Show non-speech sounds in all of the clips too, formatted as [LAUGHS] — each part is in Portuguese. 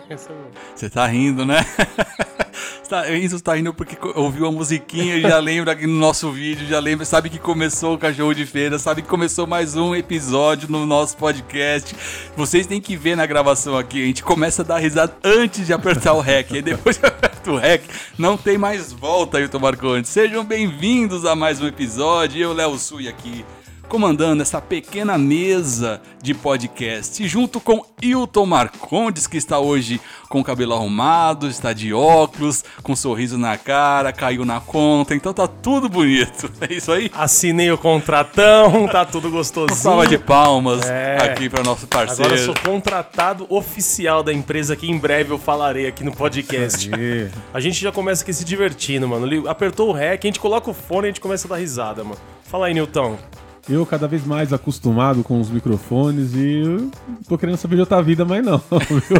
[LAUGHS] Você tá rindo, né? [LAUGHS] Tá, isso tá rindo porque ouviu a musiquinha e já lembra aqui no nosso vídeo, já lembra, sabe que começou o Cachorro de Feira, sabe que começou mais um episódio no nosso podcast. Vocês têm que ver na gravação aqui, a gente começa a dar risada antes de apertar o REC, e depois [LAUGHS] que aperta o REC, não tem mais volta, Ailton Marcondes. Sejam bem-vindos a mais um episódio, eu, Léo Sui, aqui comandando essa pequena mesa de podcast, junto com Hilton Marcondes, que está hoje com o cabelo arrumado, está de óculos, com um sorriso na cara, caiu na conta, então tá tudo bonito. [LAUGHS] É isso aí? Assinei o contratão, [LAUGHS] tá tudo gostosinho. Salva de palmas é. aqui para nosso parceiro. Agora eu sou contratado oficial da empresa que em breve eu falarei aqui no podcast. [LAUGHS] a gente já começa aqui se divertindo, mano. Apertou o REC, a gente coloca o fone e a gente começa a dar risada, mano. Fala aí, Nilton. Eu cada vez mais acostumado com os microfones e tô querendo saber de outra vida, mas não.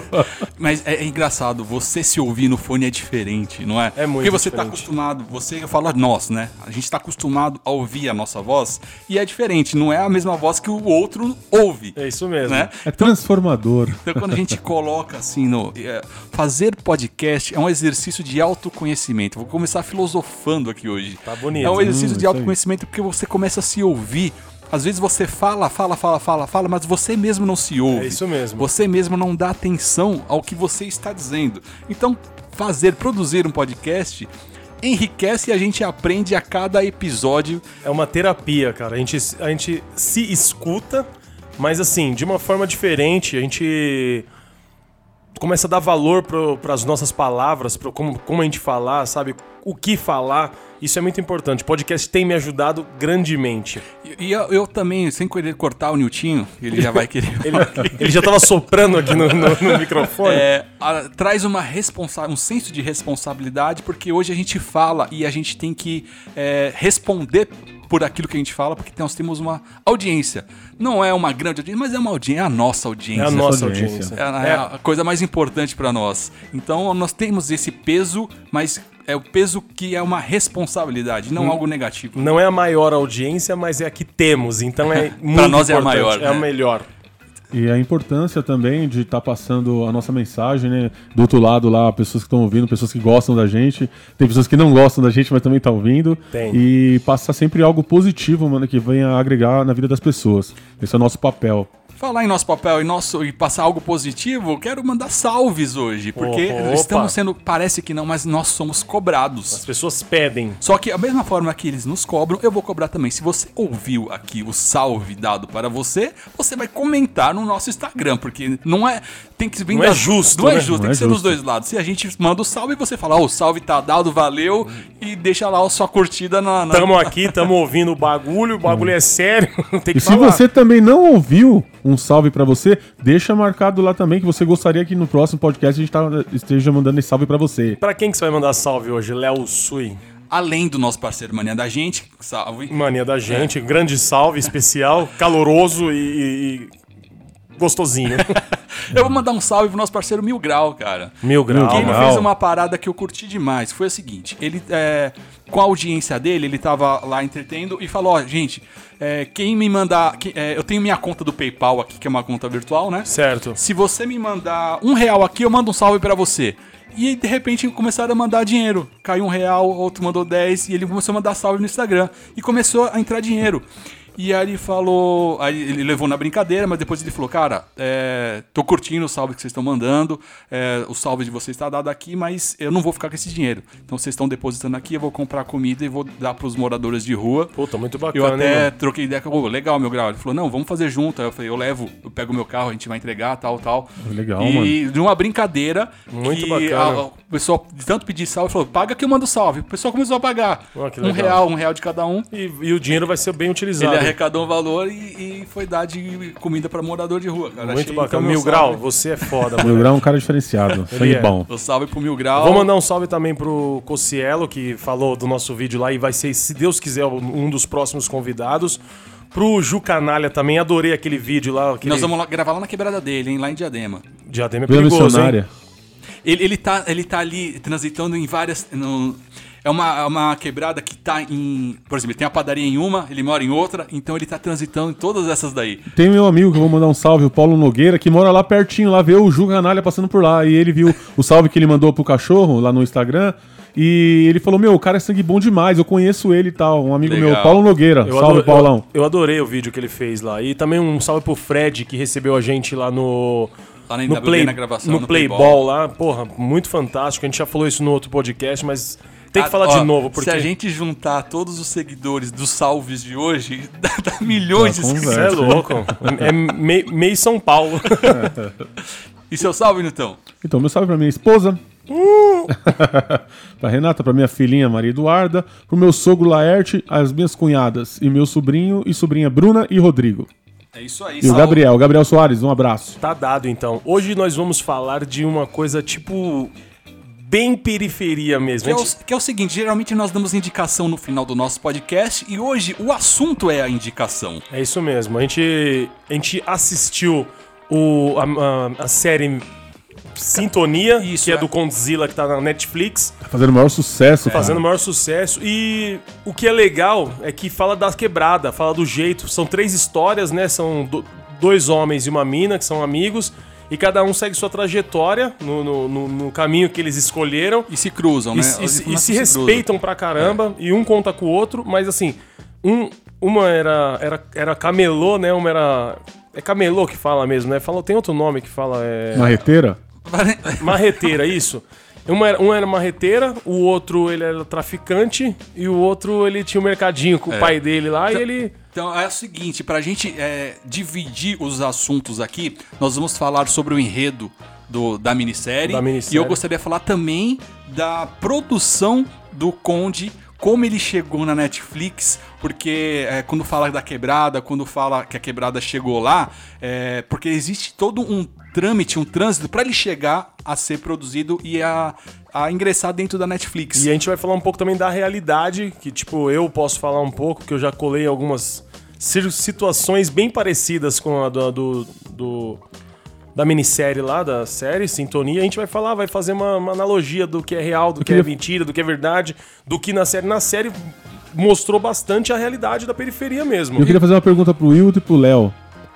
[LAUGHS] mas é, é, engraçado, você se ouvir no fone é diferente, não é? É muito Porque você diferente. tá acostumado, você fala nós, né? A gente tá acostumado a ouvir a nossa voz e é diferente, não é a mesma voz que o outro ouve. É isso mesmo. Né? É transformador. Então quando a gente coloca assim no é, fazer podcast é um exercício de autoconhecimento. Vou começar filosofando aqui hoje. Tá bonito. É um exercício hum, de autoconhecimento porque você começa a se ouvir às vezes você fala, fala, fala, fala, fala, mas você mesmo não se ouve. É isso mesmo. Você mesmo não dá atenção ao que você está dizendo. Então, fazer, produzir um podcast enriquece e a gente aprende a cada episódio. É uma terapia, cara. A gente, a gente se escuta, mas assim, de uma forma diferente. A gente começa a dar valor para as nossas palavras, para como, como a gente falar, sabe? O que falar. Isso é muito importante. O podcast tem me ajudado grandemente. E, e eu, eu, também, sem querer cortar o Niltinho, ele já vai querer. [LAUGHS] ele, ele, já estava soprando aqui no, no, no microfone. É, a, traz uma responsa um senso de responsabilidade, porque hoje a gente fala e a gente tem que é, responder por aquilo que a gente fala, porque nós temos uma audiência. Não é uma grande audiência, mas é uma audiência, é a nossa audiência. É a nossa audiência. É, a, é a coisa mais importante para nós. Então nós temos esse peso, mas é o peso que é uma responsabilidade, não hum. algo negativo. Não é a maior audiência, mas é a que temos. Então é [LAUGHS] muito Para nós é a maior. É a melhor. E a importância também de estar tá passando a nossa mensagem, né? Do outro lado lá, pessoas que estão ouvindo, pessoas que gostam da gente. Tem pessoas que não gostam da gente, mas também estão tá ouvindo. Tem. E passar sempre algo positivo, mano, que venha agregar na vida das pessoas. Esse é o nosso papel. Falar em nosso papel e, nosso, e passar algo positivo, quero mandar salves hoje, porque Opa. estamos sendo, parece que não, mas nós somos cobrados. As pessoas pedem. Só que a mesma forma que eles nos cobram, eu vou cobrar também. Se você ouviu aqui o salve dado para você, você vai comentar no nosso Instagram, porque não é tem que vir não da, é justo, não é né? justo, não tem é que ser justo. dos dois lados. Se a gente manda o salve, você fala, ó, oh, o salve tá dado, valeu e deixa lá a sua curtida na, na... Tamo aqui, tamo ouvindo o bagulho, o bagulho é sério, [LAUGHS] tem que E se falar. você também não ouviu um salve para você, deixa marcado lá também que você gostaria que no próximo podcast a gente tá, esteja mandando esse salve para você. Pra quem que você vai mandar salve hoje? Léo Sui. Além do nosso parceiro Mania da Gente, salve. Mania da gente, grande salve especial, [LAUGHS] caloroso e- e gostosinho. [LAUGHS] Eu vou mandar um salve pro nosso parceiro Mil Grau, cara. Mil grau. Porque ele Grau. fez uma parada que eu curti demais. Foi o seguinte: ele, é, com a audiência dele, ele tava lá entretendo e falou: Ó, gente, é, quem me mandar. que- é, eu tenho minha conta do PayPal aqui, que é uma conta virtual, né? Certo. Se você me mandar um real aqui, eu mando um salve pra você. E de repente, começaram a mandar dinheiro. Caiu um real, outro mandou 10, e ele começou a mandar salve no Instagram. E começou a entrar dinheiro. E aí ele falou. Aí ele levou na brincadeira, mas depois ele falou: Cara, é, tô curtindo o salve que vocês estão mandando. é, o salve de vocês está dado aqui, mas eu não vou ficar com esse dinheiro. Então vocês estão depositando aqui, eu vou comprar comida e vou dar pros moradores de rua. Puta, muito Eu bacana, hein, até mano? troquei ideia com ele, legal, meu grau. Ele falou, não, vamos fazer junto. Aí eu falei, eu levo, eu pego o meu carro, a gente vai entregar, tal, tal. Legal, e de uma brincadeira. Muito que bacana. a- o pessoal, de tanto pedir salve, falou, paga que eu mando salve. O pessoal começou a pagar. Que um real, um real de cada um. E, e o dinheiro vai ser bem utilizado. Ele arrecadou um valor e, e foi dar de comida pra morador de rua, cara. Muito Achei, bacana. então, Mil Grau, salve- você é foda, [LAUGHS] mano. grau é um cara diferenciado, sangue é. bom. O salve pro Mil Grau. Vou mandar um salve também pro Cocielo, que falou do nosso vídeo lá e vai ser, se Deus quiser, um dos próximos convidados. Pro Ju Canalha também, adorei aquele vídeo lá. Aquele... Nós vamos lá- gravar lá na quebrada dele, hein, lá em Diadema. Diadema é perigoso, hein? missionária. Ele, ele, tá, ele tá ali transitando em várias. no- É uma, é uma quebrada que tá em. Por exemplo, ele tem a padaria em uma, ele mora em outra, então ele tá transitando em todas essas daí. Tem meu amigo que eu vou mandar um salve, o Paulo Nogueira, que mora lá pertinho, lá vê o Ju Canalha passando por lá. E ele viu o salve que ele mandou pro cachorro lá no Instagram. E ele falou: Meu, o cara é sangue bom demais, eu conheço ele e tal. Um amigo Legal. meu, Paulo Nogueira. Eu salve, ado- Paulão. Eu, eu adorei o vídeo que ele fez lá. E também um salve pro Fred, que recebeu a gente lá no. Lá na no, NWB, play, na gravação, no, no Playball Playball. lá. Porra, muito fantástico. A gente já falou isso no outro podcast, mas tem que Ah, falar ó, de novo, porque. Se a gente juntar todos os seguidores dos salves de hoje, [LAUGHS] dá, dá milhões de conversa. Você é inscritos. louco. É meio, meio São Paulo. [LAUGHS] E seu salve, Nutão? Então, meu salve pra minha esposa. [LAUGHS] pra Renata, pra minha filhinha Maria Eduarda, pro meu sogro Laerte, as minhas cunhadas e meu sobrinho e sobrinha Bruna e Rodrigo. É isso aí, E o Gabriel, o Gabriel Soares, um abraço. Tá dado então. Hoje nós vamos falar de uma coisa tipo. Bem periferia mesmo. Que é, gente- o, que é o seguinte, geralmente nós damos indicação no final do nosso podcast e hoje o assunto é a indicação. É isso mesmo. A gente, a gente assistiu o, a, a- a série Sintonia, Isso, que é, é. do Condzilla, que tá na Netflix, Tá fazendo o maior sucesso, cara. fazendo o maior sucesso. E o que é legal é que fala da quebrada, fala do jeito. São três histórias, né? São do- dois homens e uma mina que são amigos. E cada um segue sua trajetória no, no- no- no caminho que eles escolheram. E se cruzam, E, né? se- e e começam se a cruzam. respeitam pra caramba, e um conta com o outro, mas assim, um, uma era, era, era camelô, né? Uma era. É camelô que fala mesmo, né? Fala, tem outro nome que fala. É, Marreteira? [LAUGHS] marreteira, isso. Uma era, um era marreteira, o outro ele era traficante, e o outro ele tinha um mercadinho com o pai dele lá, e ele. Então é o seguinte, pra gente é, dividir os assuntos aqui, nós vamos falar sobre o enredo do, da, minissérie, Da minissérie. E eu gostaria de falar também da produção do Conde, como ele chegou na Netflix, porque é, quando fala da quebrada, quando fala que a quebrada chegou lá, é, porque existe todo um trâmite, um trânsito pra ele chegar a ser produzido e a, a ingressar dentro da Netflix. E a gente vai falar um pouco também da realidade, que tipo, eu posso falar um pouco, que eu já colei algumas situações bem parecidas com a do, do, do- da minissérie lá, da série Sintonia. A gente vai falar, vai fazer uma, uma analogia do que é real, do que é mentira, do que é verdade, do que na série. Na série mostrou bastante a realidade da periferia mesmo. Eu queria fazer uma pergunta pro Wilton e pro Léo.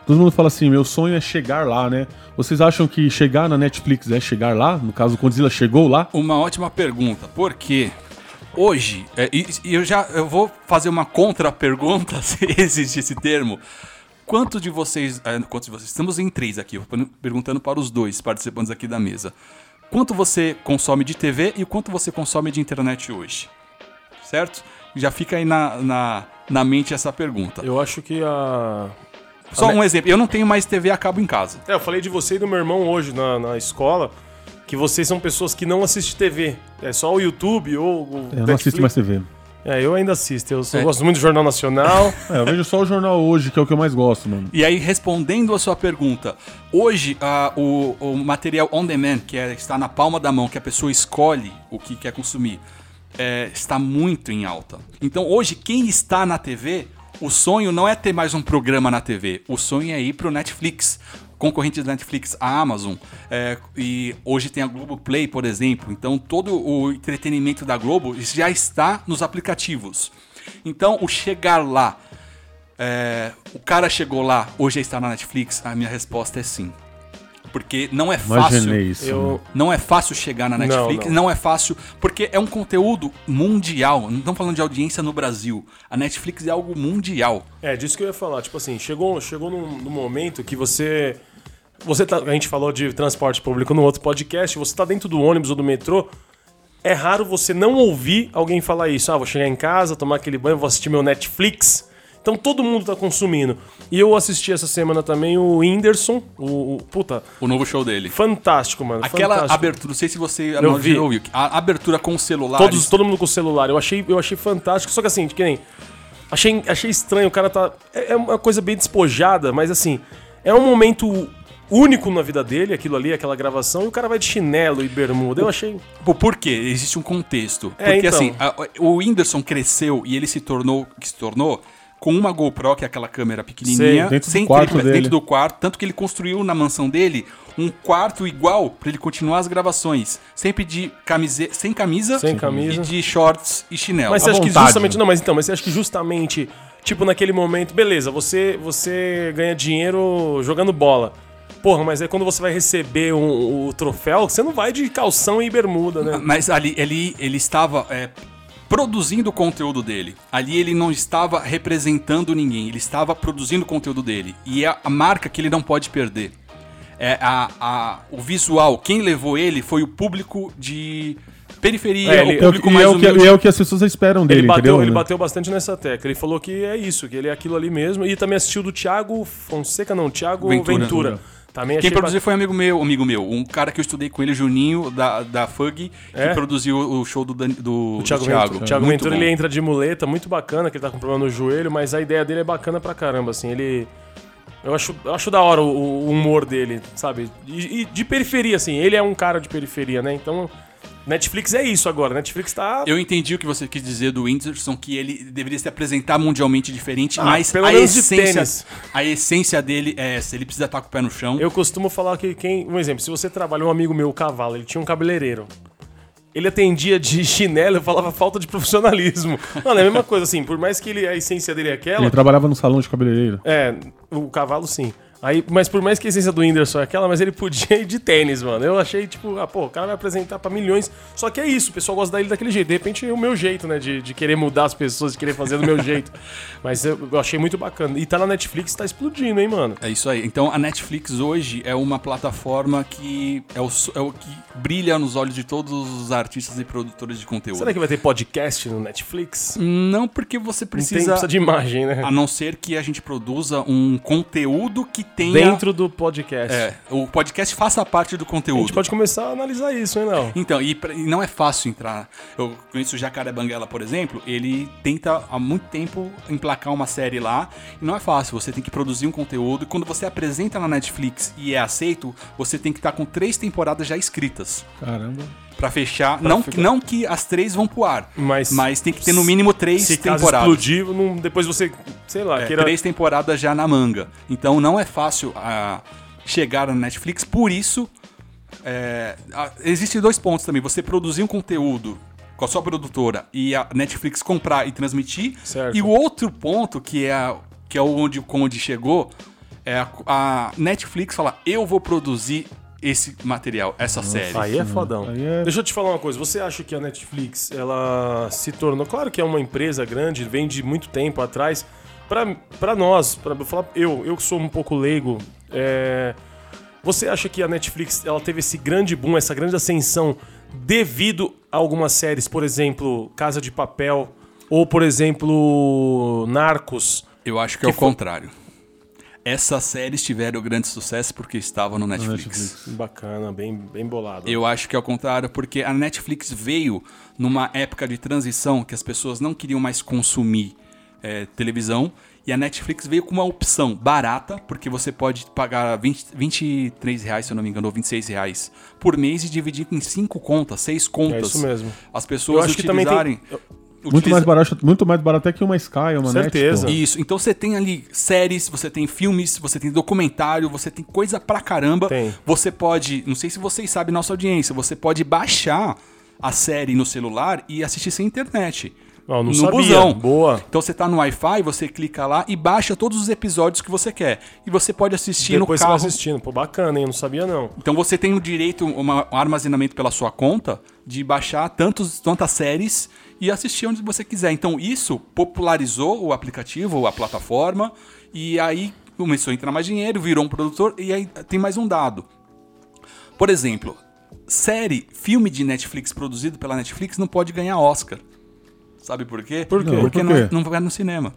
Todo mundo fala assim, meu sonho é chegar lá, né? Vocês acham que chegar na Netflix é chegar lá? No caso, o Godzilla chegou lá? Uma ótima pergunta, porque hoje, é, e, e eu já eu vou fazer uma contra-pergunta, [LAUGHS] se existe esse termo. Quantos de vocês, é, quantos de vocês, estamos em três aqui, perguntando para os dois participantes aqui da mesa. Quanto você consome de TV e quanto você consome de internet hoje? Certo? Já fica aí na, na, na mente essa pergunta. Eu acho que a. Só um exemplo, eu não tenho mais TV a cabo em casa. É, eu falei de você e do meu irmão hoje na, na escola, que vocês são pessoas que não assistem TV. É só o YouTube ou o Eu não assisto mais TV. É, eu ainda assisto. Eu, sou- É. gosto muito do Jornal Nacional. [LAUGHS] É, eu vejo só o jornal hoje, que é o que eu mais gosto, mano. E aí, respondendo a sua pergunta, hoje ah, o, o material on demand, que é, está na palma da mão, que a pessoa escolhe o que quer consumir, é, está muito em alta. Então, hoje, quem está na TV, o sonho não é ter mais um programa na TV, o sonho é ir pro Netflix. Concorrente da Netflix, a Amazon, é, e hoje tem a Globoplay, por exemplo. Então, todo o entretenimento da Globo já está nos aplicativos. Então, o chegar lá, é, o cara chegou lá, hoje está na Netflix, a minha resposta é sim. Porque não é fácil. Imaginei isso. Eu, mano. Não é fácil chegar na Não, Netflix, não, não. é fácil, porque é um conteúdo mundial. Não estamos falando de audiência no Brasil. A Netflix é algo mundial. é, disso que eu ia falar. Tipo assim, chegou, chegou num, num momento que você. Você tá, a gente falou de transporte público no outro podcast, você tá dentro do ônibus ou do metrô. É raro você não ouvir alguém falar isso. Ah, vou chegar em casa, tomar aquele banho, vou assistir meu Netflix. Então todo mundo tá consumindo. E eu assisti essa semana também o Whindersson, o, o- puta, O novo show dele. fantástico, mano. Aquela fantástico. abertura, não sei se você Eu não vi. ouviu, a abertura com o celular. Todos, todo mundo com o celular. Eu achei, eu achei fantástico. Só que assim, que nem. Achei, achei estranho, o cara tá. É, é uma coisa bem despojada, mas assim, é um momento único na vida dele, aquilo ali, aquela gravação, e o cara vai de chinelo e bermuda. Eu achei. Por quê? Existe um contexto. É, Porque então. assim, a- o Whindersson cresceu e ele se tornou que se tornou com uma GoPro, que é aquela câmera pequenininha, Sei, dentro do sem quarto tripé, dentro do quarto, tanto que ele construiu na mansão dele um quarto igual pra ele continuar as gravações, sempre de camise... sem camisa, Sem camisa. e de shorts e chinelo. Mas você acha que vontade, justamente. né? Não, mas então, mas você acha que justamente, tipo, naquele momento, beleza, você, você ganha dinheiro jogando bola. Porra, mas aí quando você vai receber um- o troféu, você não vai de calção e bermuda, né? Mas ali ele, ele estava é, produzindo o conteúdo dele. Ali ele não estava representando ninguém, ele estava produzindo o conteúdo dele. E é a marca que ele não pode perder. É a, a- o visual, quem levou ele foi o público de periferia, É, ele- o É o, público que- e mais é, o que, e é o que as pessoas esperam dele, Ele bateu, entendeu? ele bateu bastante nessa tecla. Ele falou que é isso, que ele é aquilo ali mesmo. E também assistiu do Thiago Fonseca, não, Thiago Ventura. Ventura. Também Quem produziu foi um amigo meu, amigo meu, um cara que eu estudei com ele, Juninho, da, da Fug, É? que produziu o show do, Dan- do, O Thiago, do Thiago. Ventura, Thiago Muito Ventura bom. ele entra de muleta, muito bacana, que ele tá com problema no joelho, mas a ideia dele é bacana pra caramba, assim, ele... Eu acho, eu acho da hora o, o humor dele, sabe? E, e de periferia, assim, ele é um cara de periferia, né? Então, Netflix é isso agora, Netflix tá... Eu entendi o que você quis dizer do Whindersson, que ele deveria se apresentar mundialmente diferente, Ah, mas pelo a menos de essência, tênis. a essência dele é essa, ele precisa estar com o pé no chão. Eu costumo falar que quem... Um exemplo, se você trabalha, um amigo meu, o Cavalo, ele tinha um cabeleireiro. Ele atendia de [LAUGHS] chinelo, eu falava falta de profissionalismo. Mano, é a mesma coisa, assim, por mais que ele, a essência dele é aquela... Ele trabalhava no salão de cabeleireiro. É, o cavalo sim. Aí, mas por mais que a essência do Whindersson é aquela, mas ele podia ir de tênis, mano. Eu achei, tipo, ah, pô, o cara vai apresentar pra milhões. Só que é isso, o pessoal gosta dele daquele jeito. De repente é o meu jeito, né? De, de querer mudar as pessoas, de querer fazer do meu jeito. [LAUGHS] Mas eu, eu achei muito bacana. E tá na Netflix, tá explodindo, hein, mano? É isso aí. Então a Netflix hoje é uma plataforma que é o, é o que brilha nos olhos de todos os artistas e produtores de conteúdo. Será que vai ter podcast no Netflix? Não porque você Não tem, precisa, precisa de imagem, né? a não ser que a gente produza um conteúdo que tenha Dentro do podcast. é, o podcast faça parte do A conteúdo. gente pode começar a analisar isso, hein, Léo? Então, e, pra- e não é fácil entrar. Eu conheço o Jacaré Banguela, por exemplo, ele tenta há muito tempo emplacar uma série lá, e não é fácil. Você tem que produzir um conteúdo, e quando você apresenta na Netflix e é aceito, você tem que estar com três temporadas já escritas Caramba. Pra fechar. não, que- não que as três vão pro ar, Mas, mas tem que ter no mínimo três se temporadas. explodir, não- depois você, sei lá, É, queira... Três temporadas já na manga. Então não é fácil ah, chegar na Netflix, por isso. É, ah, existem dois pontos também. Você produzir um conteúdo com a sua produtora e a Netflix comprar e transmitir. Certo. E o outro ponto, que é, a- que é onde o Conde chegou, é a, a Netflix falar: eu vou produzir esse material, essa série. Aí é fodão. Aí é- Deixa eu te falar uma coisa. Você acha que a Netflix ela se tornou. Claro que é uma empresa grande, vem de muito tempo atrás. Pra, pra nós, pra eu falar, eu, eu que sou um pouco leigo, é, você acha que a Netflix ela teve esse grande boom, essa grande ascensão devido a algumas séries, por exemplo, Casa de Papel, ou por exemplo, Narcos? Eu acho que, é o contrário. Essas séries tiveram grande sucesso porque estavam no Netflix. Netflix. Bacana, bem, bem bolado. Eu acho que é o contrário, porque a Netflix veio numa época de transição que as pessoas não queriam mais consumir é, televisão. E a Netflix veio com uma opção barata, porque você pode pagar 20, 23 reais, se eu não me engano, ou 26 reais por mês e dividir em cinco contas, seis contas. É isso mesmo. As Eu pessoas acho que também tem- utilizarem. Muito utiliza- mais, barato, muito mais barato até que uma Sky, uma Certeza. Net. Isso, então você tem ali séries, você tem filmes, você tem documentário, você tem coisa pra caramba. Tem. Você pode, não sei se vocês sabem nossa audiência, você pode baixar a série no celular e assistir sem internet. Não, não no sabia. busão. Boa. Então você tá no Wi-Fi, você clica lá e baixa todos os episódios que você quer. E você pode assistir Depois no você vai carro. assistindo. Pô, bacana, hein? Eu não sabia, não. Então você tem o direito, uma- um armazenamento pela sua conta, de baixar tantos, tantas séries e assistir onde você quiser. Então isso popularizou o aplicativo, a plataforma, e aí começou a entrar mais dinheiro, virou um produtor, e aí tem mais um dado. Por exemplo, série, filme de Netflix produzido pela Netflix não pode ganhar Oscar. Sabe por quê? Por quê? Porque Por não, quê? é- não vai no cinema.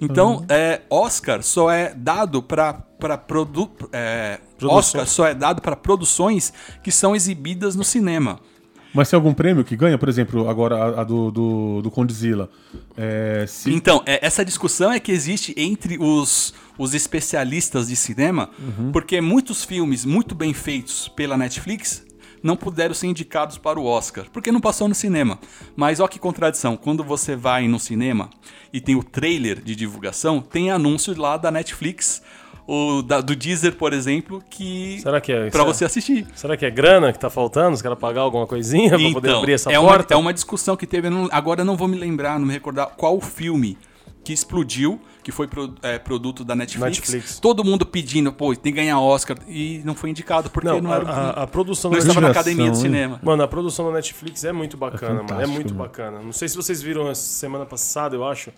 Então, é, Oscar só é dado para produ é. Oscar só é dado para produções que são exibidas no cinema. Mas tem algum prêmio que ganha? Por exemplo, agora a, a do, do, do Condzilla. É, se... Então, é, essa discussão é que existe entre os, os especialistas de cinema, Uhum. porque muitos filmes muito bem feitos pela Netflix não puderam ser indicados para o Oscar, porque não passou no cinema. Mas olha que contradição, quando você vai no cinema e tem o trailer de divulgação, tem anúncio lá da Netflix, o da- do Deezer, por exemplo, que Será que é? para será- você assistir. Será que é grana que tá faltando? Os caras pagar alguma coisinha pra poder abrir essa é uma, porta? é uma discussão que teve, eu não- agora eu não vou me lembrar, não me recordar qual o filme que explodiu, que foi pro- é, produto da Netflix. Netflix. Todo mundo pedindo, pô, tem que ganhar Oscar, e não foi indicado, porque não, Não, a, era, a- a produção não da estava na academia do hein? cinema. Mano, a produção da Netflix é muito bacana, mano. É muito mano. bacana. Não sei se vocês viram essa semana passada, eu acho,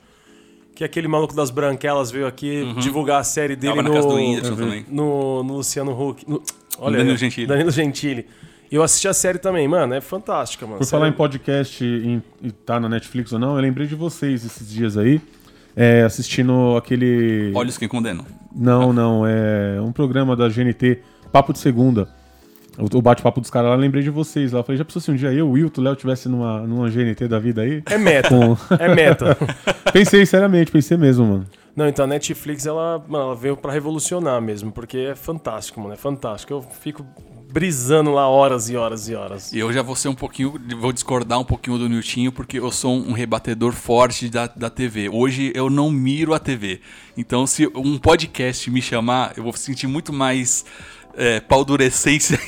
que aquele maluco das branquelas veio aqui divulgar a série dele Uhum. No, no, no Luciano Huck. no- olha, Danilo Gentili. Danilo Gentili. E eu assisti a série também, mano. É fantástica, mano. Por Série- falar em podcast e, e tá na Netflix ou não, eu lembrei de vocês esses dias aí, é, assistindo aquele. Olhos que condenam. Não, não, é um programa da GNT, Papo de Segunda. O, bate-papo dos caras lá, eu lembrei de vocês lá. Eu falei, já pensou se um dia eu, o Wilton, o Léo tivesse numa, numa GNT da vida aí? É meta. Com- é meta. [LAUGHS] pensei, seriamente, pensei mesmo, mano. Não, então a Netflix, ela, mano, ela veio pra revolucionar mesmo, porque é fantástico, mano. É fantástico. Eu fico brisando lá horas e horas e horas. E eu já vou ser um pouquinho, vou discordar um pouquinho do Niltinho, porque eu sou um rebatedor forte da, da TV. Hoje eu não miro a TV. Então, se um podcast me chamar, eu vou sentir muito mais é, paldurecência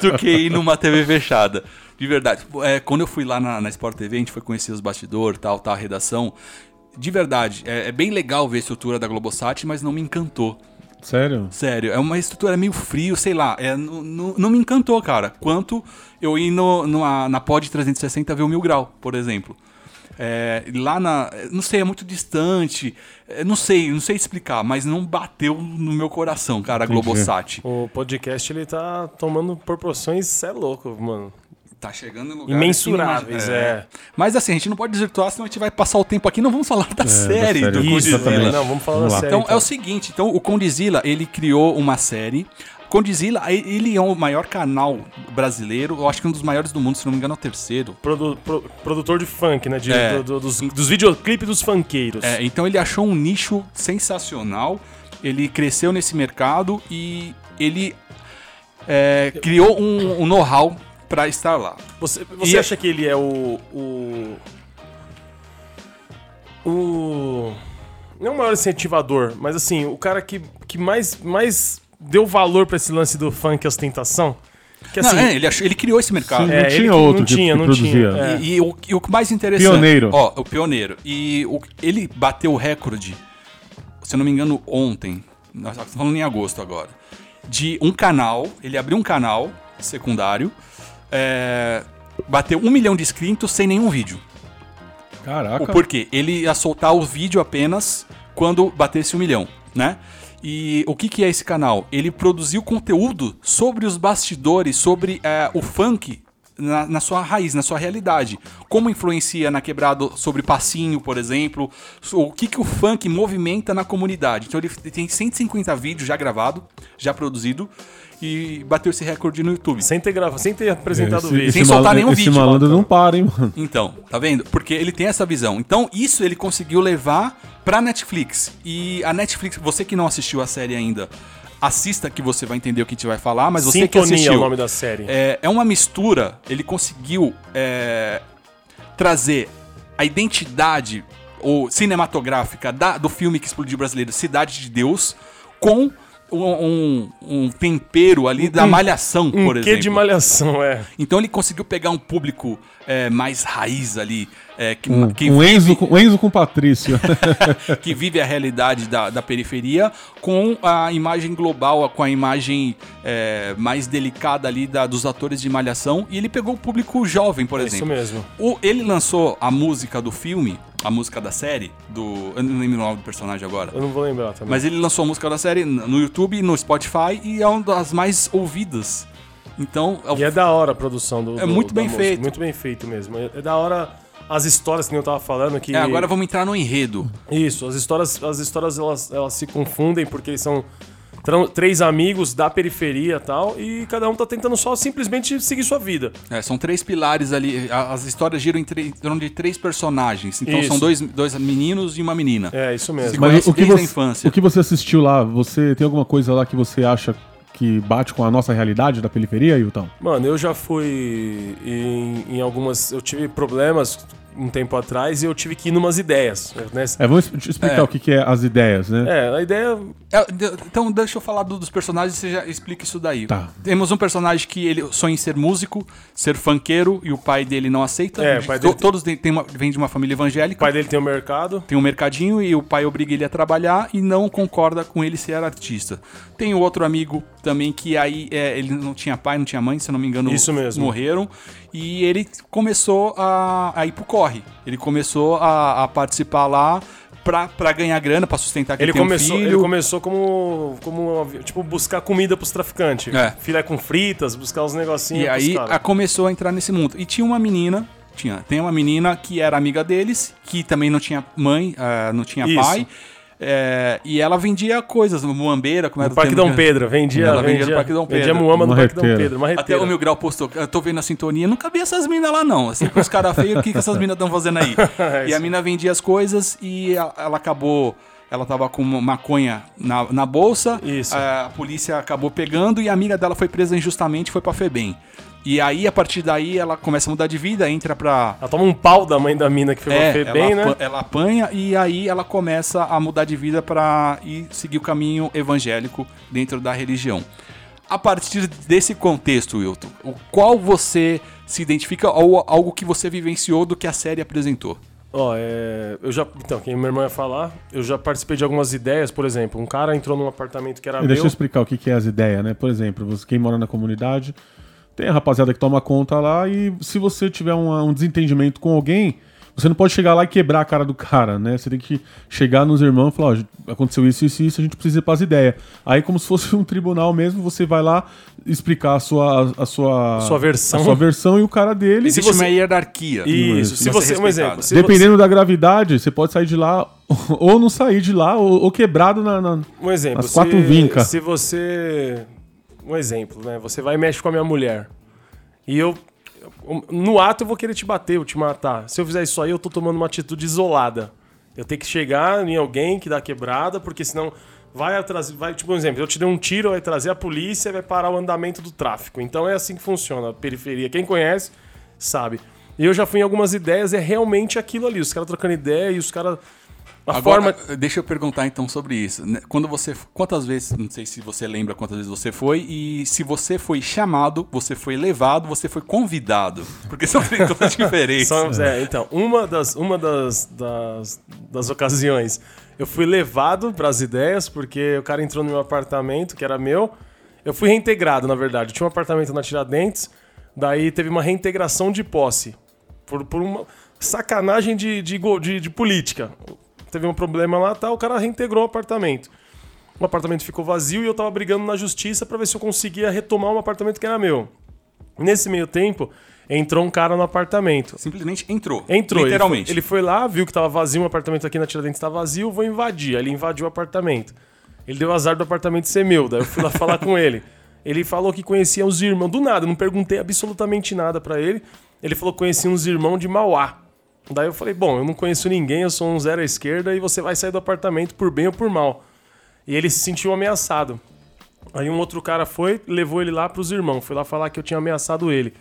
do que ir numa TV fechada. De verdade. É, quando eu fui lá na, na Sport TV, a gente foi conhecer os bastidores, tal, tal, a redação. De verdade, é, é bem legal ver a estrutura da Globosat, mas não me encantou. Sério? Sério, é uma estrutura meio frio, sei lá. É, não me encantou, cara. Quanto eu ir no, numa, na Pod 360 ver o Mil Grau, por exemplo. É, lá na. Não sei, é muito distante. é, não sei, não sei explicar, mas não bateu no meu coração, cara, a Entendi. Globosat. O podcast, ele tá tomando proporções, cê é louco, mano. Tá chegando em lugares Imensuráveis, inimagi- é. Mas assim, a gente não pode desvirtuar, senão a gente vai passar o tempo aqui. Não vamos falar da série série. do Isso, Condzilla. exatamente. Não, vamos falar Vamos da lá. série. Então, é o seguinte, então o Condzilla, ele criou uma série. Condzilla, ele é o maior canal brasileiro, eu acho que um dos maiores do mundo, se não me engano, é o terceiro. Produ- pro- produtor de funk, né? De- É. do- do- dos, dos videoclipes dos funkeiros. É, então ele achou um nicho sensacional, ele cresceu nesse mercado e ele é, criou um, um know-how pra estar lá. Você, você E- acha que ele é o. O. O. Não o maior incentivador, mas assim, o cara que, que mais, mais deu valor pra esse lance do funk e ostentação? Que assim. Não, é, ele, achou- ele criou esse mercado. Sim. Não é, tinha ele outro não que- tinha, que não produzia. tinha. é. E, e o, e o mais interessante. Pioneiro. Ó, o pioneiro. E o- ele bateu o recorde, se eu não me engano, ontem. Nós estamos falando em agosto agora. De um canal. Ele abriu um canal secundário. é, bateu um milhão de inscritos sem nenhum vídeo. Caraca. O porquê? Ele ia soltar o vídeo apenas quando batesse um milhão, né? E o que, que é esse canal? Ele produziu conteúdo sobre os bastidores, sobre é, o funk na, na sua raiz, na sua realidade. Como influencia na quebrada sobre passinho, por exemplo. O que, que o funk movimenta na comunidade. Então ele tem 150 vídeos já gravado, já produzido. E bateu esse recorde no YouTube. Sem ter gravado, sem ter apresentado o esse, vídeo. esse Sem soltar malandro- nenhum esse vídeo, malandro mano. não para, hein, mano. Então, tá vendo? Porque ele tem essa visão. Então, isso ele conseguiu levar pra Netflix. E a Netflix, você que não assistiu a série ainda, assista que você vai entender o que a gente vai falar, mas você que Sintonia assistiu. é o nome da série. É, é uma mistura, ele conseguiu é, trazer a identidade ou cinematográfica da- do filme que explodiu brasileiro, Cidade de Deus, com um, um- um tempero ali da malhação, Um por exemplo. de malhação, é. Então ele conseguiu pegar um público é, mais raiz ali, é, que, Um, que, um vive, Enzo, com- um Enzo com Patrício. [LAUGHS] que vive a realidade da, da periferia com a imagem global, com a imagem é, mais delicada ali da- dos atores de malhação. E ele pegou o público jovem, por É isso exemplo. mesmo. O- ele lançou a música do filme, a música da série, do. Eu não lembro o nome do personagem agora. Eu não vou lembrar também. Mas ele lançou a música da série no YouTube, no Spotify e é uma das mais ouvidas. Então, é o E é da hora a produção do. É do- muito da bem música, feito. Muito bem feito mesmo. É é da hora as histórias que eu tava falando. Que... É, agora vamos entrar no enredo. Isso, as histórias, as histórias elas, elas se confundem porque eles são tr- três amigos da periferia e tal, e cada um tá tentando só simplesmente seguir sua vida. É, são três pilares ali. As histórias giram em, em torno de três personagens. Então Isso. são dois, dois meninos e uma menina. É, isso mesmo. Se conhece o que, desde a você, infância. o que você assistiu lá, você tem alguma coisa lá que você acha que bate com a nossa realidade da periferia, Hilton? Mano, eu já fui em, em algumas. Eu tive problemas um tempo atrás e eu tive que ir numas ideias. Né? É, vamos explicar É. o que, que é as ideias, né? É, a ideia. É, Então, deixa eu falar do- dos personagens e você já explica isso daí. Tá. Temos um personagem que ele sonha em ser músico, ser funkeiro, e o pai dele não aceita. É, o pai dele- Todos têm- têm uma- vêm de uma família O evangélica. pai dele tem um mercado. Tem um mercadinho e o pai obriga ele a trabalhar e não concorda com ele ser artista. Tem o outro amigo também que aí é, ele não tinha pai, não tinha mãe, se eu não me engano, Isso mesmo. morreram. E ele começou a, a ir pro corre. Ele começou a, a participar lá pra, pra ganhar grana, pra sustentar que Ele um começou, filho. ele começou como, como. Tipo, buscar comida pros traficantes. É. Filé com fritas, buscar os negocinhos. E aí a- começou a entrar nesse mundo. E tinha uma menina, tinha, tem uma menina que era amiga deles, que também não tinha mãe, ah, não tinha Isso. pai. É, e ela vendia coisas, muambeira, como era o Parque Dom Pedro, vendia. Ela vendia vendia no Parque Dom Vendia Pedro. muamba no Parque Dom Marreteira. Pedro, Até o Mil Grau postou, eu tô vendo a sintonia, nunca vi essas minas lá não. Assim, com os caras feios, o que, que essas minas estão fazendo aí? [LAUGHS] É e a mina vendia as coisas e a- ela acabou. Ela tava com maconha na, na bolsa, Isso. a polícia acabou pegando e a amiga dela foi presa injustamente e foi pra Febem. E aí, a partir daí, ela começa a mudar de vida, entra pra. Ela toma um pau da mãe da mina que foi É, bem, ela, né? ela apanha e aí ela começa a mudar de vida pra ir seguir o caminho evangélico dentro da religião. A partir desse contexto, Wilton, o qual você se identifica ou algo que você vivenciou do que a série apresentou? Ó, é, eu já. Então, quem meu irmão ia falar, eu já participei de algumas ideias, por exemplo, um cara entrou num apartamento que era E deixa eu meu. explicar o que, que é as ideias, né? Por exemplo, você, quem mora na comunidade, tem a rapaziada que toma conta lá e se você tiver um, um desentendimento com alguém, você não pode chegar lá e quebrar a cara do cara, né? Você tem que chegar nos irmãos e falar, ó, aconteceu isso, isso e isso, a gente precisa ir pras ideias. Aí, como se fosse [LAUGHS] um tribunal mesmo, você vai lá explicar a sua... A sua, Sua versão. A sua versão e o cara dele... Existe você- uma hierarquia. Isso, Você se você. Um exemplo. Se Dependendo da gravidade, você pode sair de lá [LAUGHS] ou não sair de lá ou, ou quebrado na... na- Você, um exemplo. As quatro se, vinca. Se você. Um exemplo, né? Você vai e mexe com a minha mulher. E eu. No ato eu vou querer te bater, eu te matar. Se eu fizer isso aí, eu tô tomando uma atitude isolada. Eu tenho que chegar em alguém que dá quebrada, porque senão vai atrás, vai, tipo um exemplo, eu te dei um tiro, vai trazer a polícia vai parar o andamento do tráfico. Então é assim que funciona a periferia. Quem conhece sabe. E eu já fui em algumas ideias, é realmente aquilo ali, os caras trocando ideia e os caras a Agora, forma deixa eu perguntar então sobre isso. né? Quando você, quantas vezes, não sei se você lembra quantas vezes você foi e se você foi chamado, você foi levado, você foi convidado, porque são [LAUGHS] coisas diferentes. São- é, então, uma das, uma das, das, das ocasiões, eu fui levado para as ideias, porque o cara entrou no meu apartamento, que era meu. Eu fui reintegrado, na verdade. Eu tinha um apartamento na Tiradentes, daí teve uma reintegração de posse. Por, por uma sacanagem de, de, de, de política. Teve um problema lá, tá, o cara reintegrou o apartamento. O apartamento ficou vazio e eu tava brigando na justiça para ver se eu conseguia retomar um apartamento que era meu. Nesse meio tempo, entrou um cara no apartamento. Simplesmente entrou. Entrou, Literalmente. Ele foi, ele foi lá, viu que tava vazio, um apartamento aqui na Tiradentes tá vazio, vou invadir. Aí ele invadiu o apartamento. Ele deu azar do apartamento ser meu, daí eu fui lá [LAUGHS] falar com ele. Ele falou que conhecia os irmãos, do nada, não perguntei absolutamente nada pra ele. Ele falou que conhecia uns irmãos de Mauá. Daí eu falei, bom, eu não conheço ninguém, eu sou um zero à esquerda e você vai sair do apartamento por bem ou por mal. E ele se sentiu ameaçado. Aí um outro cara foi, levou ele lá pros irmãos. Foi lá falar que eu tinha ameaçado ele.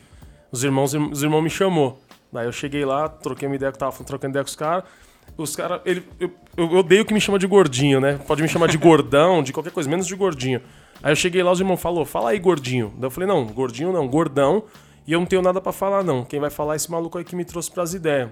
Os irmãos, os irmãos me chamou. Daí eu cheguei lá, troquei uma ideia, que tava trocando ideia com os caras. Os caras, ele, eu, eu odeio que me chama de gordinho, né? Pode me chamar de gordão, de qualquer coisa, menos de gordinho. Aí eu cheguei lá, os irmãos falou, fala aí, gordinho. Daí eu falei, não, gordinho não, gordão. E eu não tenho nada pra falar, não. Quem vai falar é esse maluco aí que me trouxe pras ideias.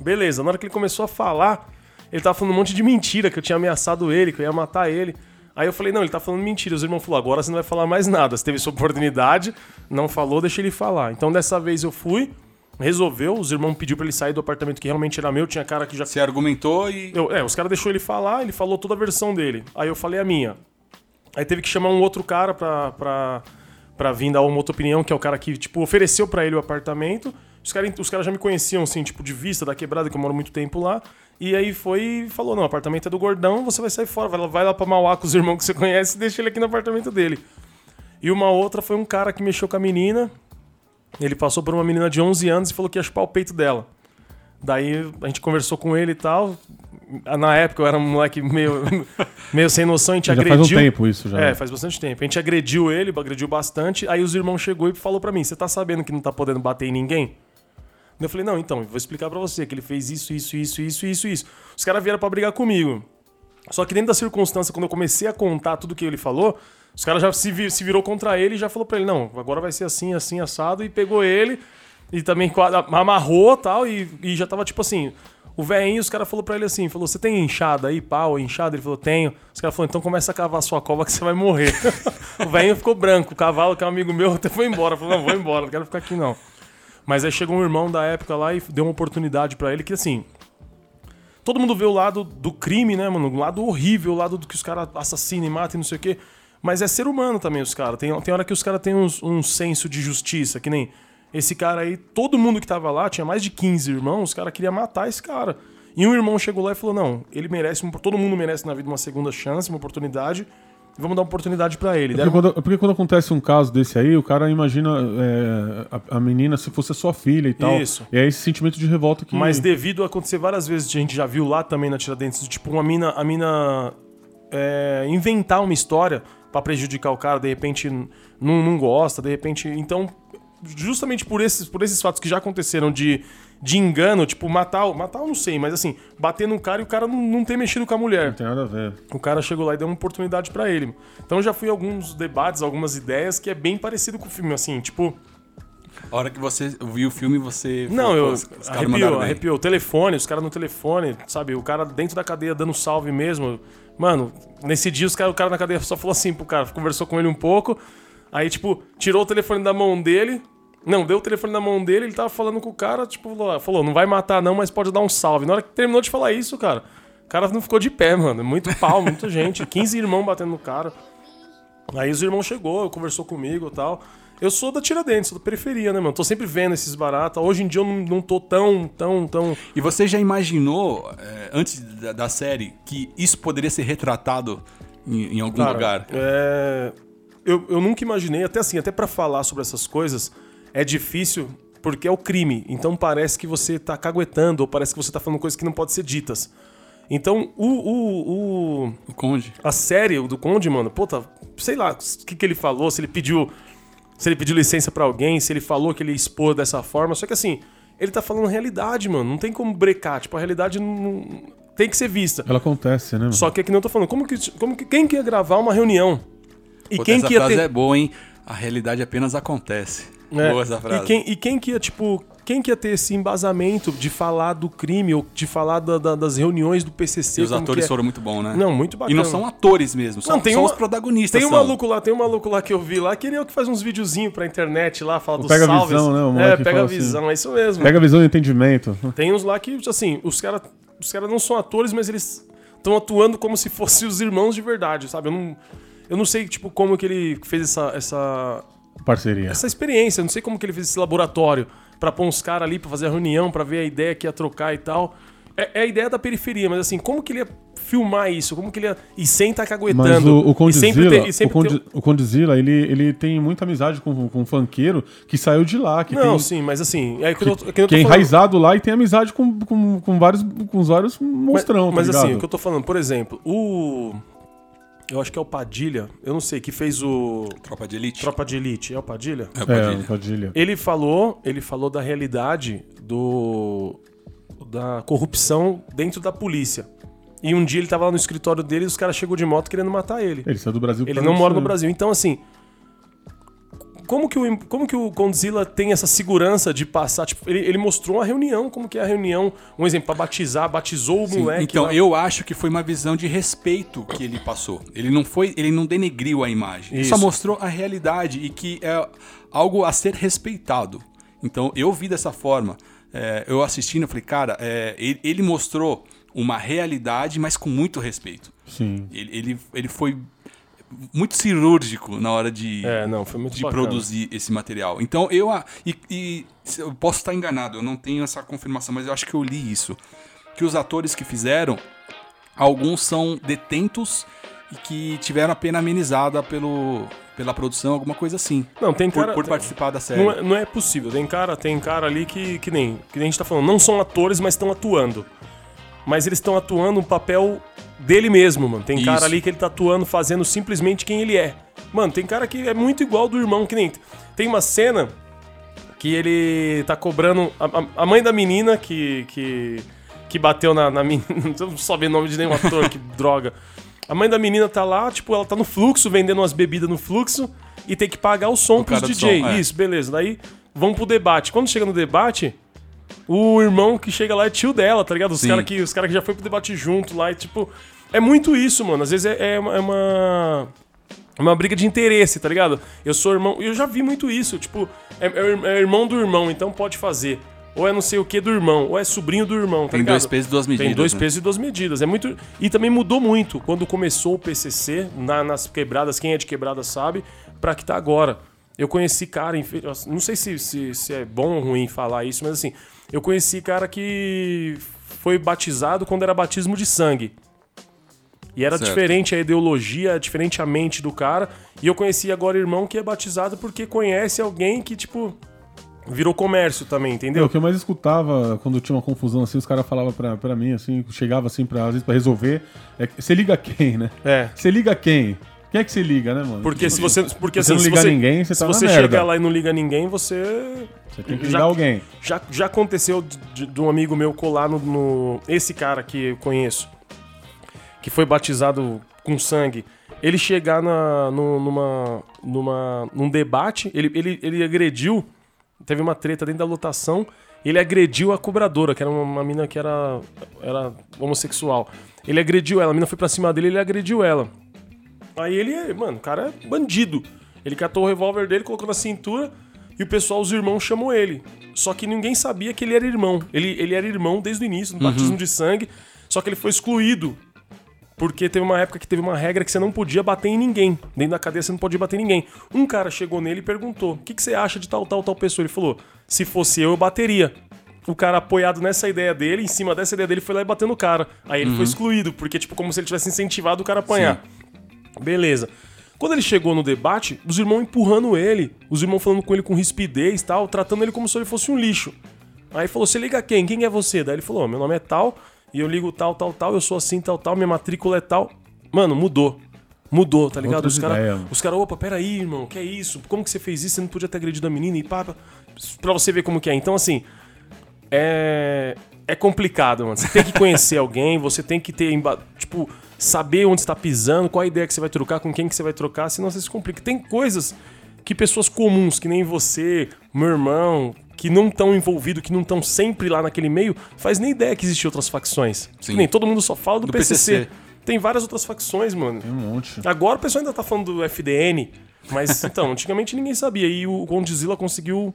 Beleza, na hora que ele começou a falar, ele tava falando um monte de mentira, que eu tinha ameaçado ele, que eu ia matar ele. Aí eu falei, não, ele tá falando mentira. Os irmãos falaram, agora você não vai falar mais nada. Você teve sua oportunidade, não falou, deixa ele falar. Então dessa vez eu fui, resolveu, os irmãos pediu pra ele sair do apartamento que realmente era meu, tinha cara que já Você argumentou e. eu- é, os caras deixou ele falar, ele falou toda a versão dele. Aí eu falei a minha. Aí teve que chamar um outro cara pra, pra, pra vir dar uma outra opinião, que é o cara que, tipo, ofereceu pra ele o apartamento. Os caras os caras já me conheciam, assim, tipo, de vista da quebrada, que eu moro muito tempo lá. E aí foi e falou: não, o apartamento é do gordão, você vai sair fora, vai lá, vai lá pra Mauá com os irmãos que você [LAUGHS] conhece e deixa ele aqui no apartamento dele. E uma outra foi um cara que mexeu com a menina. Ele passou por uma menina de 11 anos e falou que ia chupar o peito dela. Daí a gente conversou com ele e tal. Na época eu era um moleque meio, [LAUGHS] meio sem noção, a gente Já agrediu. faz um tempo isso já. É, faz bastante tempo. A gente agrediu ele, agrediu bastante. Aí os irmãos chegou e falou pra mim: Você tá sabendo que não tá podendo bater em ninguém? Eu falei: Não, então, vou explicar pra você que ele fez isso, isso, isso, isso, isso, isso. Os caras vieram pra brigar comigo. Só que dentro da circunstância, quando eu comecei a contar tudo que ele falou, os caras já se, vir- se virou contra ele e já falou pra ele: Não, agora vai ser assim, assim, assado. E pegou ele e também amarrou tal. E, e já tava tipo assim. O velhinho, os caras falaram pra ele assim, falou, você tem enxada aí, pau, enxada? Ele falou, tenho. Os caras falaram, então começa a cavar a sua cova que você vai morrer. [LAUGHS] o velhinho ficou branco, o cavalo, que é um amigo meu, [LAUGHS] até foi embora. Falou, não, vou embora, não quero ficar aqui não. Mas aí chegou um irmão da época lá e deu uma oportunidade pra ele que assim... Todo mundo vê o lado do crime, né, mano? O lado horrível, o lado do que os caras assassinam e matam e não sei o quê. Mas é ser humano também, os caras. Tem, tem hora que os caras têm uns- um senso de justiça, que nem esse cara aí. Todo mundo que tava lá, tinha mais de 15 irmãos, os caras queriam matar esse cara. E um irmão chegou lá e falou: Não, ele merece, todo mundo merece na vida uma segunda chance, uma oportunidade. Vamos dar uma oportunidade pra ele. Porque Deram- quando, porque quando acontece um caso desse aí, o cara imagina é, a, a menina se fosse a sua filha e tal. Isso. E é esse sentimento de revolta que. Mas devido a acontecer várias vezes, a gente já viu lá também na Tiradentes, de, tipo, uma mina, a mina é, inventar uma história pra prejudicar o cara, de repente não, não gosta, de repente. Então, justamente por esses, por esses fatos que já aconteceram de, de engano, tipo, matar, matar eu não sei, mas assim, bater no cara e o cara não, não ter mexido com a mulher. Não tem nada a ver. O cara chegou lá e deu uma oportunidade pra ele. Então já fui a alguns debates, algumas ideias que é bem parecido com o filme, assim, tipo, A hora que você viu o filme, você. Não, falou, eu "Pô, os caras arrepiou, mandaram bem." arrepiou. O telefone, os caras no telefone, sabe? O cara dentro da cadeia dando salve mesmo. Mano, nesse dia os cara, o cara na cadeia só falou assim pro cara, conversou com ele um pouco. Aí, tipo, tirou o telefone da mão dele. Não, deu o telefone na mão dele, ele tava falando com o cara, tipo, falou, falou, não vai matar não, mas pode dar um salve. Na hora que terminou de falar isso, cara, o cara não ficou de pé, mano. Muito pau, muita [LAUGHS] gente. 15 irmãos batendo no cara. Aí os irmãos chegou, conversou comigo e tal. Eu sou da Tiradentes, sou da periferia, né, mano? Tô sempre vendo esses baratas. Hoje em dia eu não, não tô tão, tão, tão. E você já imaginou, é, antes da, da série, que isso poderia ser retratado em, em algum Cara, lugar? é, eu, eu nunca imaginei, até assim, até pra falar sobre essas coisas, é difícil porque é o crime. Então parece que você tá caguetando, ou parece que você tá falando coisas que não podem ser ditas. Então, o, o, o, O Conde? a série do Conde, mano, puta, sei lá o que, que ele falou, se ele pediu. Se ele pediu licença pra alguém, se ele falou que ele ia expor dessa forma. Só que assim, ele tá falando realidade, mano. Não tem como brecar. Tipo, a realidade não, tem que ser vista. Ela acontece, né? mano? Só que é que não eu tô falando. Como que, como que quem que ia gravar uma reunião? E Puta, quem essa que ia frase ter. é boa, hein? A realidade apenas acontece. É, Boa essa frase. E quem, e quem que ia, tipo, quem que ia ter esse embasamento de falar do crime ou de falar da- da- das reuniões do PCC? E os atores é? foram muito bons, né? Não, muito E bacana. não são atores mesmo, são, Não, tem são uma- os protagonistas. Tem um são. maluco lá, tem um maluco lá que eu vi lá, que ele é o que faz uns videozinhos pra internet lá, fala dos Pega salves. Visão, né? É, pega a assim. visão, é isso mesmo. Pega a visão e entendimento. Tem uns lá que, assim, os caras os cara não são atores, mas eles estão atuando como se fossem os irmãos de verdade, sabe? Eu não, eu não sei, tipo, como que ele fez essa, essa, Parceria. essa experiência, não sei como que ele fez esse laboratório pra pôr uns caras ali pra fazer a reunião, pra ver a ideia que ia trocar e tal. É, é a ideia da periferia, mas assim, como que ele ia filmar isso? Como que ele ia... E sem estar Mas caguetando. o, o e Condizila, ter- o, Condi, ter- o Condizila, ele, ele tem muita amizade com, com um funkeiro que saiu de lá, que Não, tem, sim, mas assim... É que, eu, tô- é que eu tô que é enraizado lá e tem amizade com, com, com vários, com vários monstrão, Mas, mas tá assim, ligado? o que eu tô falando, por exemplo, o. Eu acho que é o Padilha, eu não sei, que fez o Tropa de Elite. Tropa de Elite, é o Padilha? É, É, Padilha. Padilha. Ele falou, ele falou da realidade do da corrupção dentro da polícia. E um dia ele tava lá no escritório dele e os caras chegou de moto querendo matar ele. Ele saiu do Brasil Ele não mora no? Brasil. Então, assim. Como que o, como que o Condzilla tem essa segurança de passar? Tipo, ele, ele mostrou uma reunião, como que é a reunião. Um exemplo, pra batizar, batizou o Sim, moleque. então, lá. eu acho que foi uma visão de respeito que ele passou. Ele não foi, ele não denegriu a imagem. Ele só Isso. mostrou a realidade e que é algo a ser respeitado. Então, eu vi dessa forma. É, eu assistindo, eu falei, cara, é, ele, ele mostrou uma realidade, mas com muito respeito. Sim. Ele, ele, ele foi muito cirúrgico na hora de, É, não, de bacana. produzir esse material. Então eu a- e, e eu posso estar enganado, eu não tenho essa confirmação, mas eu acho que eu li isso, que os atores que fizeram, alguns são detentos e que tiveram a pena amenizada pelo pela produção, alguma coisa assim. Não, tem Por, cara. por tem- participar da série. Não é, não é possível. Tem cara, tem cara ali que, que nem que nem a gente tá falando, não são atores, mas estão atuando. Mas eles estão atuando um papel dele mesmo, mano. Tem cara Isso. ali que ele tá atuando fazendo simplesmente quem ele é. Mano, tem cara que é muito igual do irmão, que nem. Tem uma cena que ele tá cobrando. A, a- mãe da menina que. que, que bateu na, na [LAUGHS] menina. Não soube o nome de nenhum ator, que [LAUGHS] droga. A mãe da menina tá lá, tipo, ela tá no fluxo, vendendo umas bebidas no fluxo e tem que pagar o som O pros cara DJ. som, é. Isso, beleza. Daí vão pro debate. Quando chega no debate, o irmão que chega lá é tio dela, tá ligado? Os caras que, os cara que já foi pro debate junto lá e, tipo. É muito isso, mano. Às vezes é, é uma. É uma... uma briga de interesse, tá ligado? Eu sou irmão. Eu já vi muito isso. Tipo, é, é é irmão do irmão, então pode fazer. Ou é não sei o que do irmão, ou é sobrinho do irmão, tá Tem ligado? dois pesos e duas medidas. Tem dois né? pesos e duas medidas. É muito. E também mudou muito quando começou o PCC, na- nas quebradas, quem é de quebrada sabe, pra que tá agora. Eu conheci cara, não sei se, se, se é bom ou ruim falar isso, mas assim, eu conheci cara que foi batizado quando era batismo de sangue. E era Certo. diferente a ideologia, diferente a mente do cara. E eu conheci agora irmão que é batizado porque conhece alguém que, tipo, virou comércio também, entendeu? o que eu mais escutava quando tinha uma confusão assim, os caras falavam pra, pra mim, assim, chegava assim, pra, às vezes pra resolver. É, você liga quem, né? É. Você liga quem? Quem é que você liga, né, mano? Porque se você. Porque Se você assim, não se ligar você, ninguém, você se tá na você merda. chega lá e não liga ninguém, você. Você tem que já- ligar alguém. Já, já aconteceu de, de- de um amigo meu colar no, no- Esse cara que eu conheço, que foi batizado com sangue, ele chegar na, no- numa, numa, num debate, ele, ele, ele agrediu, teve uma treta dentro da lotação, ele agrediu a cobradora, que era uma, uma mina que era, era homossexual. Ele agrediu ela, a mina foi pra cima dele ele agrediu ela. Aí ele, mano, o cara é bandido. Ele catou o revólver dele, colocou na cintura e o pessoal, os irmãos, chamou ele. Só que ninguém sabia que ele era irmão. Ele, ele era irmão desde o início, no batismo de sangue. Só que ele foi excluído. Porque teve uma época que teve uma regra que você não podia bater em ninguém. Dentro da cadeia você não podia bater em ninguém. Um cara chegou nele e perguntou: O que, que você acha de tal, tal, tal pessoa? Ele falou: Se fosse eu, eu bateria. O cara apoiado nessa ideia dele, em cima dessa ideia dele, foi lá e bateu no cara. Aí ele foi excluído, porque, tipo, como se ele tivesse incentivado o cara a apanhar. Beleza. Quando ele chegou no debate, os irmãos empurrando ele, os irmãos falando com ele com rispidez e tal, tratando ele como se ele fosse um lixo. Aí falou: Você liga quem? Quem é você? Daí ele falou: "Ó, Meu nome é tal, e eu ligo tal, tal, tal, eu sou assim, tal, tal, minha matrícula é tal. Mano, mudou. Mudou, tá ligado? Outras Os caras, os cara, opa, peraí, irmão, que é isso? Como que você fez isso? Você não podia ter agredido a menina e pá, pá. Pra você ver como que é. Então, assim, é, é complicado, mano. Você tem que conhecer [LAUGHS] alguém, você tem que ter, tipo, saber onde está pisando, qual a ideia que você vai trocar, com quem que você vai trocar, senão você se complica. Tem coisas que pessoas comuns, que nem você, meu irmão, que não estão envolvidos, que não estão sempre lá naquele meio, faz nem ideia que existem outras facções. Nem todo mundo só fala do, Do PCC. PCC. Tem várias outras facções, mano. Tem um monte. Agora o pessoal ainda tá falando do FDN, mas [LAUGHS] então, antigamente ninguém sabia. E o Godzilla conseguiu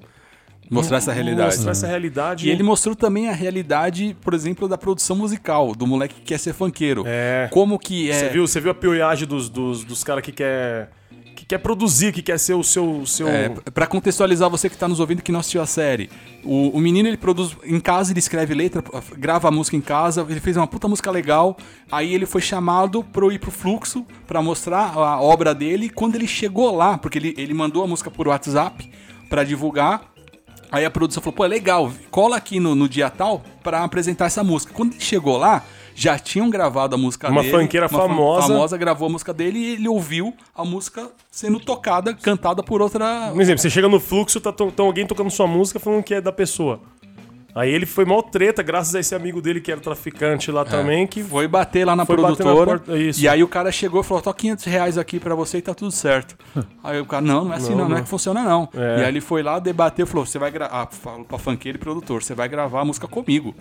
Mostrar essa realidade. mostrar essa realidade. E ele mostrou também a realidade, por exemplo, da produção musical, do moleque que quer ser funkeiro. É. Como que é. Você viu, você viu a pioiagem dos, dos, dos caras que quer que quer produzir, que quer ser o seu seu É, pra contextualizar você que tá nos ouvindo que não assistiu a série, o, o menino ele produz em casa, ele escreve letra, grava a música em casa, ele fez uma puta música legal, aí ele foi chamado pro ir pro fluxo pra mostrar a obra dele. E Quando ele chegou lá, porque ele, ele mandou a música por WhatsApp pra divulgar, aí a produção falou: pô, é legal, cola aqui no, no dia tal pra apresentar essa música. Quando ele chegou lá, já tinham gravado a música Uma dele. funkeira fan- famosa. famosa gravou a música dele e ele ouviu a música sendo tocada, cantada por outra Por exemplo, você chega no fluxo, tá to- tão alguém tocando sua música falando que é da pessoa. Aí ele foi mal treta, graças a esse amigo dele que era traficante lá também, que Foi bater lá na bater na produtora. porta-. E aí o cara chegou e falou: tô 500 reais aqui pra você e tá tudo certo. [LAUGHS] aí o cara, não, não é assim, não, não, não. é que funciona não. É. E aí ele foi lá, debateu, falou: você vai gravar. Ah, falou pra funkeiro e produtor: você vai gravar a música comigo.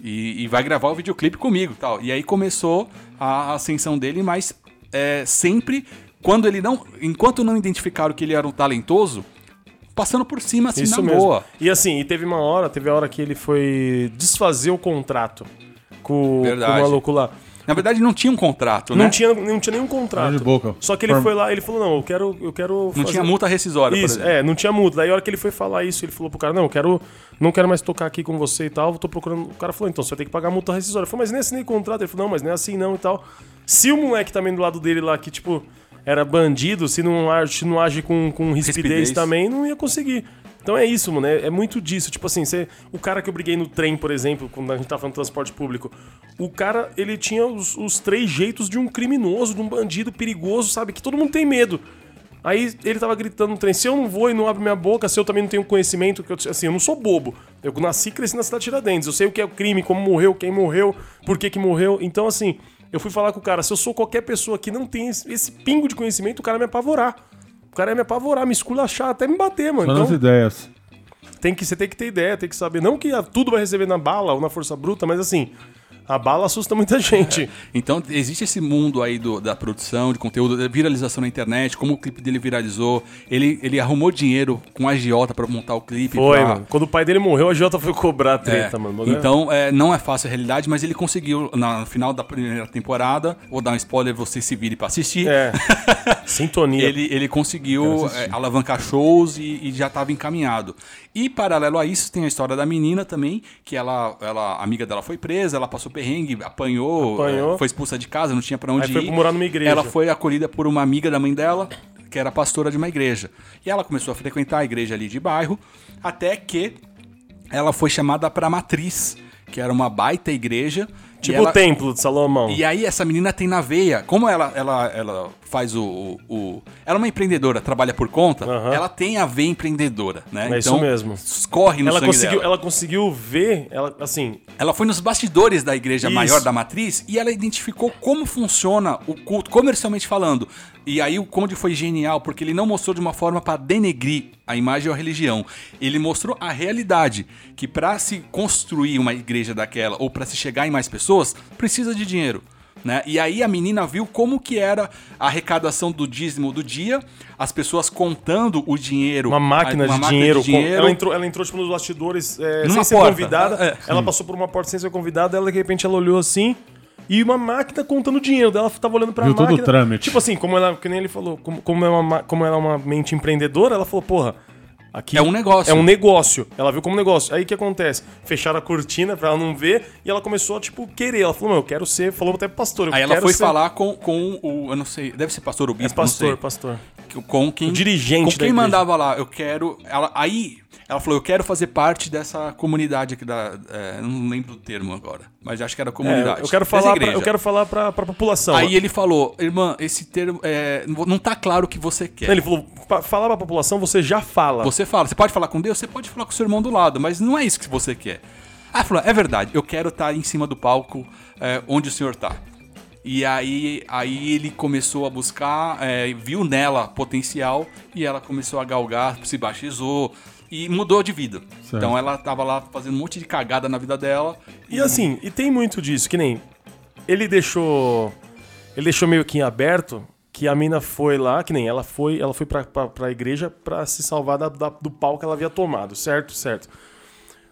E, e vai gravar o videoclipe comigo tal. E aí começou a ascensão dele, mas é, sempre, quando ele não. Enquanto não identificaram que ele era um talentoso, passando por cima assim Isso na mesmo. boa. E assim, e teve uma hora, teve a hora que ele foi desfazer o contrato com, com o maluco lá. Na verdade, não tinha um contrato, Não, né? tinha, não tinha nenhum contrato. Olha de boca. Só que ele Form- foi lá, ele falou: não, eu quero. Eu quero Não fazer- tinha multa rescisória, por Isso, exemplo. é, não tinha multa. Daí a hora que ele foi falar isso, ele falou pro cara, não, eu quero, não quero mais tocar aqui com você e tal, tô procurando... O cara falou, então, você vai ter que pagar a multa rescisória. Eu falei, mas nem assinei contrato. Ele falou, não, mas nem assim não e tal. Se o moleque também do lado dele lá, que tipo, era bandido, se não age, se não age com, com rispidez, Rispidez. também, não ia conseguir. Então é isso, mano. É, é muito disso. Tipo assim, você, o cara que eu briguei no trem, por exemplo, quando a gente tá falando de transporte público, o cara, ele tinha os, os três jeitos de um criminoso, de um bandido perigoso, sabe? Que todo mundo tem medo. Aí ele tava gritando no trem, se eu não vou e não abro minha boca, se eu também não tenho conhecimento, que eu, assim, eu não sou bobo. Eu nasci e cresci na cidade de Tiradentes. Eu sei o que é o crime, como morreu, quem morreu, por que que morreu. Então, assim, eu fui falar com o cara, se eu sou qualquer pessoa que não tem esse, esse pingo de conhecimento, o cara ia me apavorar. O cara ia me apavorar, me esculachar, até me bater, mano. Só Então, ideias. tem que, você tem que ter ideia, tem que saber. Não que tudo vai receber na bala ou na força bruta, mas assim, a bala assusta muita gente. Então, existe esse mundo aí do- da produção de conteúdo, da viralização na internet, como o clipe dele viralizou. Ele, ele arrumou dinheiro com a agiota pra montar o clipe. Foi, pra- mano. Quando o pai dele morreu, a Jota foi cobrar a É, treta, mano. Bagulho- Então, é, não é fácil a realidade, mas ele conseguiu, na- no final da primeira temporada, vou dar um spoiler, você se vire pra assistir. É. [LAUGHS] Sintonia. Ele, ele conseguiu é, alavancar shows e, e já estava encaminhado. E paralelo a isso, tem a história da menina também, que ela, ela a amiga dela foi presa, ela passou perrengue, apanhou, Apanhou. é, foi expulsa de casa, não tinha pra onde Aí foi ir. morar numa igreja. Ela foi acolhida por uma amiga da mãe dela, que era pastora de uma igreja. E ela começou a frequentar a igreja ali de bairro, até que ela foi chamada pra matriz, que era uma baita igreja. Tipo ela- o templo de Salomão. e aí essa menina tem na veia, como ela, ela, ela faz o, o, o- Ela é uma empreendedora, trabalha por conta, Aham. ela tem a veia empreendedora, né? É isso mesmo. Corre no ela conseguiu, dela. ela conseguiu ver, ela, assim, Ela foi nos bastidores da igreja Isso. maior da matriz e ela identificou como funciona o culto, comercialmente falando. E aí o Conde foi genial, porque ele não mostrou de uma forma para denegrir a imagem ou a religião. Ele mostrou a realidade, que para se construir uma igreja daquela ou para se chegar em mais pessoas, precisa de dinheiro. Né? E aí a menina viu como que era a arrecadação do dízimo do dia, as pessoas contando o dinheiro. uma máquina, uma de, dinheiro, com- dinheiro. Ela, entrou, ela entrou, tipo, nos bastidores é, sem Numa ser porta. convidada. É. Ela passou por uma porta sem ser convidada, ela de repente ela olhou assim. E uma máquina contando dinheiro. Daí Ela tava olhando pra Viu todo máquina. o trâmite. Tipo assim, como ela, que nem ele falou, como, como, é uma, ma- como ela é uma mente empreendedora, ela falou, porra, aqui É um negócio. É um negócio. Ela viu como negócio. Aí o que acontece? Fecharam a cortina pra ela não ver e ela começou a, tipo, querer. Ela falou, meu, eu quero ser. Falou até pro pastor. Aí ela foi ser- falar com, com o. Eu não sei, deve ser pastor ou É bispo, não pastor, pastor. Com quem O dirigente com quem mandava lá eu quero ela aí ela falou eu quero fazer parte dessa comunidade aqui da é, não lembro do termo agora mas acho que era comunidade. É, eu quero falar, pra, eu quero falar pra, pra população. aí ele falou irmã esse termo é, não tá claro o que você quer. Ele falou, "Pa- falar pra população, você já fala. você fala você pode falar com Deus? Você pode falar com o seu irmão do lado mas não é isso que você quer. Ah falou é verdade eu quero estar em cima do palco é, onde o senhor tá e aí, aí ele começou a buscar, é, viu nela potencial e ela começou a galgar, se batizou e mudou de vida. Certo. Então ela tava lá fazendo um monte de cagada na vida dela. E assim, e tem muito disso, que nem ele deixou ele deixou meio que em aberto que a mina foi lá, que nem ela foi, ela foi pra, pra, pra igreja pra se salvar da- da- do pau que ela havia tomado, certo? Certo.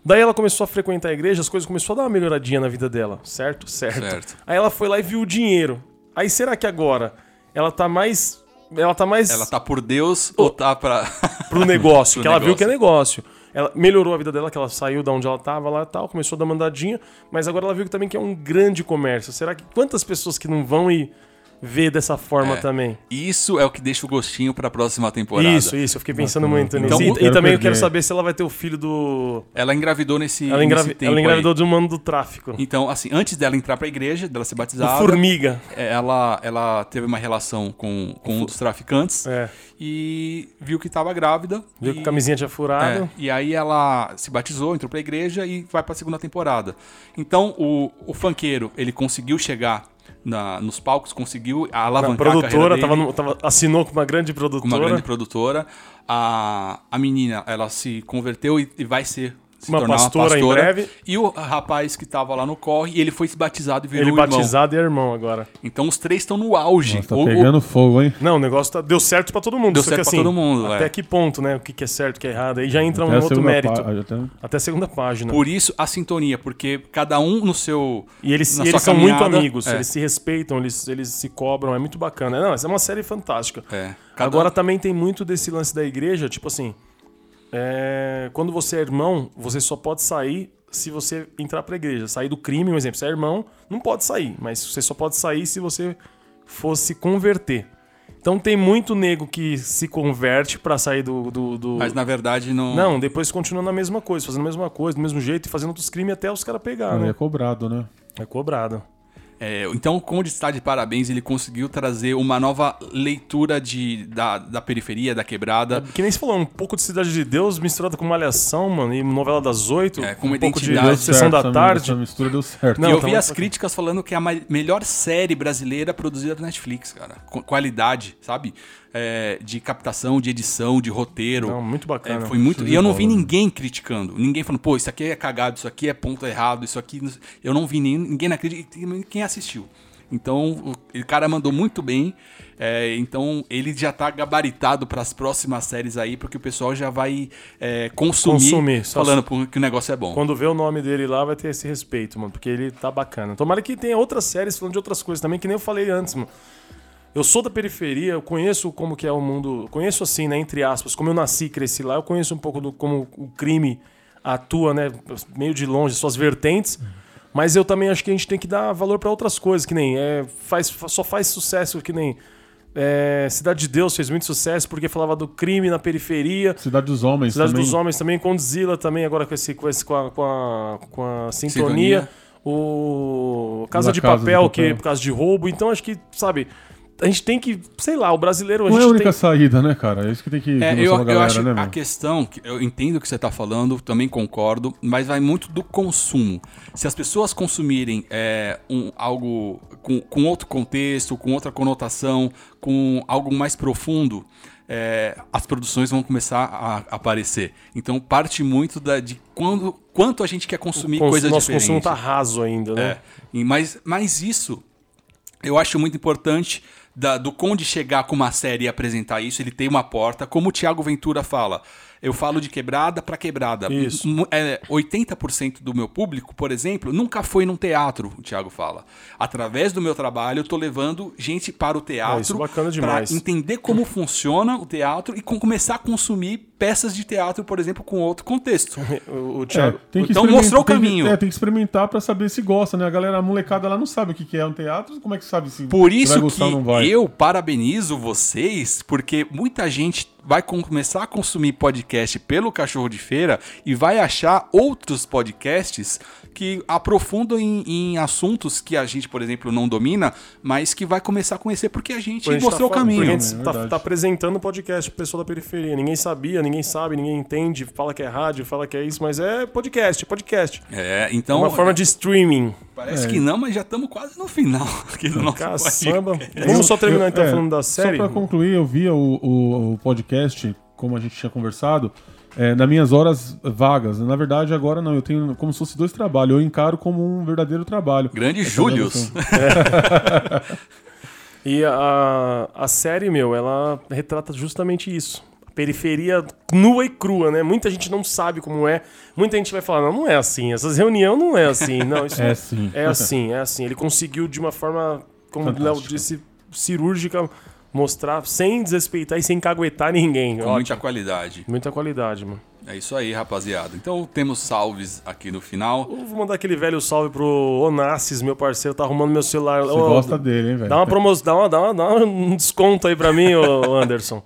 Daí ela começou a frequentar a igreja, as coisas começaram a dar uma melhoradinha na vida dela, certo? Certo. Certo. Aí ela foi lá e viu o dinheiro. Aí será que agora ela tá mais ela tá mais Ela tá por Deus ou tá pra. [LAUGHS] pro negócio, Pro [LAUGHS] que ela viu negócio. que é negócio. Ela melhorou a vida dela, que ela saiu da onde ela tava lá e tal, começou a dar mandadinha, mas agora ela viu que também que é um grande comércio. Será que quantas pessoas que não vão e ver dessa forma É. também? Isso é o que deixa o gostinho pra próxima temporada. Isso, isso, eu fiquei pensando muito Então, nisso. eu E, e também eu quero perder. saber se ela vai ter o filho do. Ela engravidou nesse, Ela, engravi... nesse tempo ela engravidou aí. de um mano do tráfico. Então, assim, antes dela entrar pra igreja, dela ser batizada, Formiga. ela, ela teve uma relação com, com um dos traficantes É. e viu que tava grávida. Viu e... que a camisinha tinha furado. É, e aí ela se batizou, entrou pra igreja e vai pra segunda temporada. Então o, o funkeiro, ele conseguiu chegar na- nos palcos, conseguiu A alavancar a produtora carreira tava, no- tava- assinou com uma grande com produtora. uma grande produtora. A, a menina, ela se converteu e, e vai ser se Uma tornar pastora em uma pastora. breve. E o rapaz que tava lá no corre, ele foi batizado e virou Ele irmão. batizado e é irmão agora. Então os três estão no auge. Nossa, tá O- o- pegando fogo, hein? Não, o negócio tá- deu certo pra todo mundo. Deu só que, certo pra assim, todo mundo, Até é. que ponto, né? O que, que é certo, o que é errado. Aí já entra um Até a outro mérito. pá- até- Até a segunda página. Por isso a sintonia, porque cada um no seu. E eles, e eles são muito amigos, é. eles se respeitam, eles, eles se cobram, é muito bacana. Não, essa é uma série fantástica. É. Cada Agora um- também tem muito desse lance da igreja, tipo assim, é, quando você é irmão, você só pode sair se você entrar pra igreja. Sair do crime, um exemplo, você é irmão, não pode sair, mas você só pode sair se você fosse converter. Então tem muito nego que se converte pra sair do. do, do- Mas na verdade não. Não, depois continua na mesma coisa, fazendo a mesma coisa, do mesmo jeito e fazendo outros crimes até os caras pegarem. Aí é né? cobrado, né? É cobrado. É, então, o Conde está de parabéns, ele conseguiu trazer uma nova leitura de, da, da periferia, da quebrada. Que nem você falou, um pouco de Cidade de Deus misturado com Malhação, mano, e novela das oito. É, com uma um pouco de identidade. Sessão Certo, da essa- Tarde. Essa mistura deu certo. Não, e eu tá vi as críticas falando que é a melhor série brasileira produzida na Netflix, cara. Com qualidade, sabe? É, de captação, de edição, de roteiro. Não, muito bacana. É, foi muito. E de eu não vi ninguém criticando. Ninguém falando, pô, isso aqui é cagado, isso aqui é ponto errado, isso aqui. não- Eu não vi ninguém na crítica, quem assistiu. Então, o, cara mandou muito bem. é, então, ele já tá gabaritado para as próximas séries aí, porque o pessoal já vai é, consumir, Consumir, só- falando pô, que o negócio é bom. Quando vê o nome dele lá, vai ter esse respeito, mano, porque ele tá bacana. Tomara que tenha outras séries falando de outras coisas também, que nem eu falei antes, mano. Eu sou da periferia, eu conheço como que é o mundo, conheço assim, né, entre aspas, como eu nasci e cresci lá, eu conheço um pouco do como o crime atua, né, meio de longe, suas vertentes. Mas eu também acho que a gente tem que dar valor pra outras coisas, que nem é, faz, só faz sucesso que nem é, Cidade de Deus fez muito sucesso porque falava do crime na periferia. Cidade dos Homens Cidade também. dos Homens também, Condzilla também, agora com, esse, com, esse, com, a, com, a, com a sintonia. Sintonia. O Casa, de, Casa de papel, Papel. que por causa de roubo. Então acho que, sabe, a gente tem que, sei lá, o brasileiro. A Não é a única tem, saída, né, cara? É isso que tem que É, eu, eu galera, acho né, a questão, que eu entendo o que você está falando, também concordo, mas vai muito do consumo. Se as pessoas consumirem é, um, algo com, com outro contexto, com outra conotação, com algo mais profundo, é, as produções vão começar a, aparecer. Então parte muito da, de quando, quanto a gente quer consumir cons- coisas nosso diferentes. consumo tá raso ainda, né? É, mas, mas isso eu acho muito importante da- do Conde chegar com uma série e apresentar isso, ele tem uma porta, como o Thiago Ventura fala. Eu falo de quebrada para quebrada. Isso. É, 80% do meu público, por exemplo, nunca foi num teatro, o Thiago fala. Através do meu trabalho, eu tô levando gente para o teatro Ah, isso é bacana pra demais. entender como [LAUGHS] funciona o teatro e com- começar a consumir peças de teatro, por exemplo, com outro contexto. [LAUGHS] O, o É, Thiago, tem que Então mostrou o tem que- caminho. é, tem que experimentar pra saber se gosta, né? A galera, a molecada lá não sabe o que que é um teatro, como é que sabe se Por isso vai gostar ou não que vai? eu parabenizo vocês, porque muita gente vai com- começar a consumir podcast pelo Cachorro de Feira e vai achar outros podcasts que aprofundam em, em assuntos que a gente, por exemplo, não domina, mas que vai começar a conhecer porque a gente a gente mostrou tá o falando, caminho. porque A gente É tá, tá apresentando o podcast pro pessoal da periferia. Ninguém sabia, ninguém sabe, ninguém entende, fala que é rádio, fala que é isso, mas é podcast, podcast. É, É então uma forma de streaming. parece que não, mas já estamos quase no final [LAUGHS] aqui do nosso Caçamba. podcast. Vamos só terminar Eu- então é, falando da série. Só pra concluir, eu via o, o- o podcast, como a gente tinha conversado, é, nas minhas horas vagas. Na verdade, agora não, eu tenho como se fosse dois trabalhos. Eu encaro como um verdadeiro trabalho. Grande Július. gravação. [LAUGHS] E a, a série, meu, ela retrata justamente isso. A periferia nua e crua, né? Muita gente não sabe como é. Muita gente vai falar, não, não é assim. Essas reuniões não é assim. Não, isso [LAUGHS] É sim. É assim, é assim. Ele conseguiu de uma forma, como o Léo disse, cirúrgica, mostrar sem desrespeitar e sem caguetar ninguém. Com Ótimo. muita qualidade. Muita qualidade, mano. É isso aí, rapaziada. Então temos salves aqui no final. Eu vou mandar aquele velho salve pro Onassis, meu parceiro, tá arrumando meu celular. Você Ô, gosta dele, hein, velho? Dá uma promoção, dá, uma, dá, uma, dá um desconto aí pra mim, ô [LAUGHS] Anderson.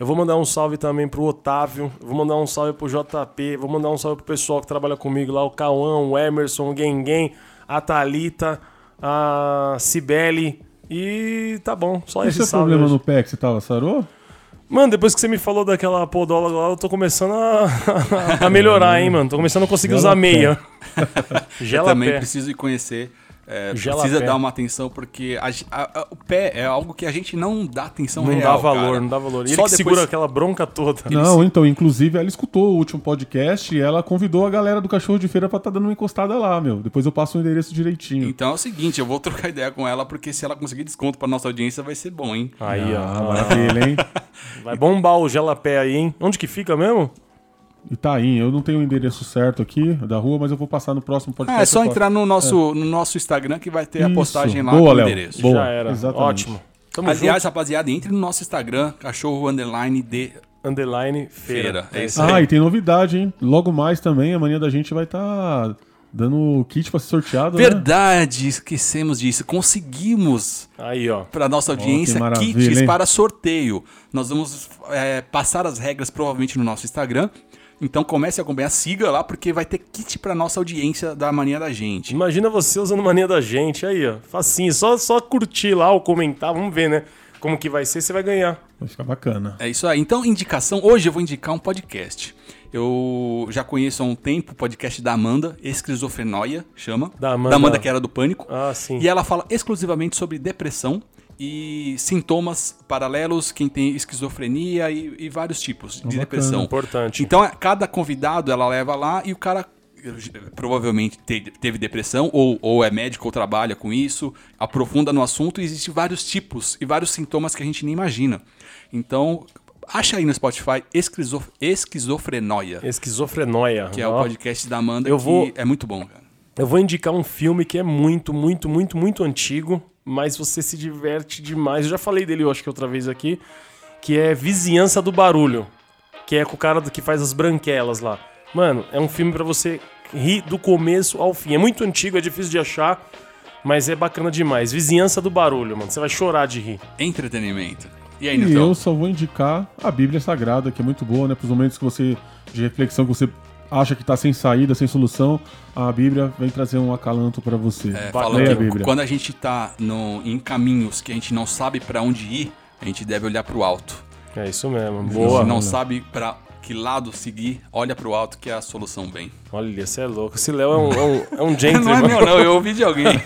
Eu vou mandar um salve também pro Otávio, vou mandar um salve pro JP, vou mandar um salve pro pessoal que trabalha comigo lá, o Cauã, o Emerson, o Gengen, a Thalita, a Cibele e tá bom, só esse seu salve. problema hoje. no pé que você tava, sarou? Mano, depois que você me falou daquela podóloga lá, eu tô começando a, a melhorar, hein, mano. Tô começando a conseguir usar [LAUGHS] Gela meia. Eu Gela também pé. preciso ir conhecer. É, precisa pé. dar uma atenção, porque a a- a- o pé é algo que a gente não dá atenção Não real. dá valor, cara. não dá valor. E Só ele que depois- segura aquela bronca toda. Não, então, inclusive, ela escutou o último podcast e ela convidou a galera do Cachorro de Feira pra estar dando uma encostada lá, meu. Depois eu passo o endereço direitinho. Então é o seguinte, eu vou trocar ideia com ela, porque se ela conseguir desconto pra nossa audiência, vai ser bom, hein? Aí, Ah, ó. maravilha, hein? Vai bombar o gelapé aí, hein? Onde que fica mesmo? Itaim, eu não tenho o endereço certo aqui da rua, mas eu vou passar no próximo podcast. Ah, é só eu passo. entrar no nosso, no nosso Instagram que vai ter a Isso. postagem lá Boa, com o Léo. endereço. Boa, Já era. exatamente. Ótimo. Tamo Aliás, rapaziada, entre no nosso Instagram, cachorro underline de junto. Underline feira. feira. É isso aí. Ah, e tem novidade, hein? Logo mais também, a mania da gente vai estar dando o kit pra ser sorteado, né? Verdade, esquecemos disso. Conseguimos Aí, ó. para nossa audiência maravilha, kits hein? para sorteio. Nós vamos é, passar as regras provavelmente no nosso Instagram. Então comece a acompanhar, siga lá, porque vai ter kit para nossa audiência da mania da gente. Imagina você usando mania da gente. Aí, ó. Facinho. Só, só curtir lá ou comentar. Vamos ver, né? Como que vai ser, você vai ganhar. Vai ficar bacana. É isso aí. Então, indicação. Hoje eu vou indicar um podcast. Eu já conheço há um tempo o podcast da Amanda, Esquizofrenóia, chama. Da Amanda. que era do Pânico. Ah, sim. E ela fala exclusivamente sobre depressão e sintomas paralelos, quem tem esquizofrenia e, e vários tipos de bacana. depressão. Importante. Então, cada convidado ela leva lá e o cara provavelmente te- teve depressão, ou, ou é médico ou trabalha com isso, aprofunda no assunto e existem vários tipos e vários sintomas que a gente nem imagina. Então, acha aí no Spotify Esquizo, Esquizofrenóia, Esquizofrenóia. que é o Ó. podcast da Amanda, Eu que vou- é muito bom, cara. Eu vou indicar um filme que é muito, muito, muito, muito antigo, mas você se diverte demais. Eu já falei dele, eu acho que outra vez aqui, que é Vizinhança do Barulho, que é com o cara que faz as branquelas lá. Mano, é um filme pra você rir do começo ao fim. É muito antigo, é difícil de achar, mas é bacana demais. Vizinhança do Barulho, mano. Você vai chorar de rir. Entretenimento. E aí, E eu só vou indicar a Bíblia Sagrada, que é muito boa, né? Para os momentos que você de reflexão que você acha que tá sem saída, sem solução, a Bíblia vem trazer um acalanto para você. É, Leia a que Bíblia. quando a gente tá no, em caminhos que a gente não sabe pra onde ir, a gente deve olhar pro alto. É isso mesmo. A Boa. gente não sabe pra que lado seguir, olha pro alto que a solução vem. Olha, você é louco. Esse Léo é um, é um, é um [LAUGHS] Não é gentleman. meu não, eu ouvi de alguém. [LAUGHS]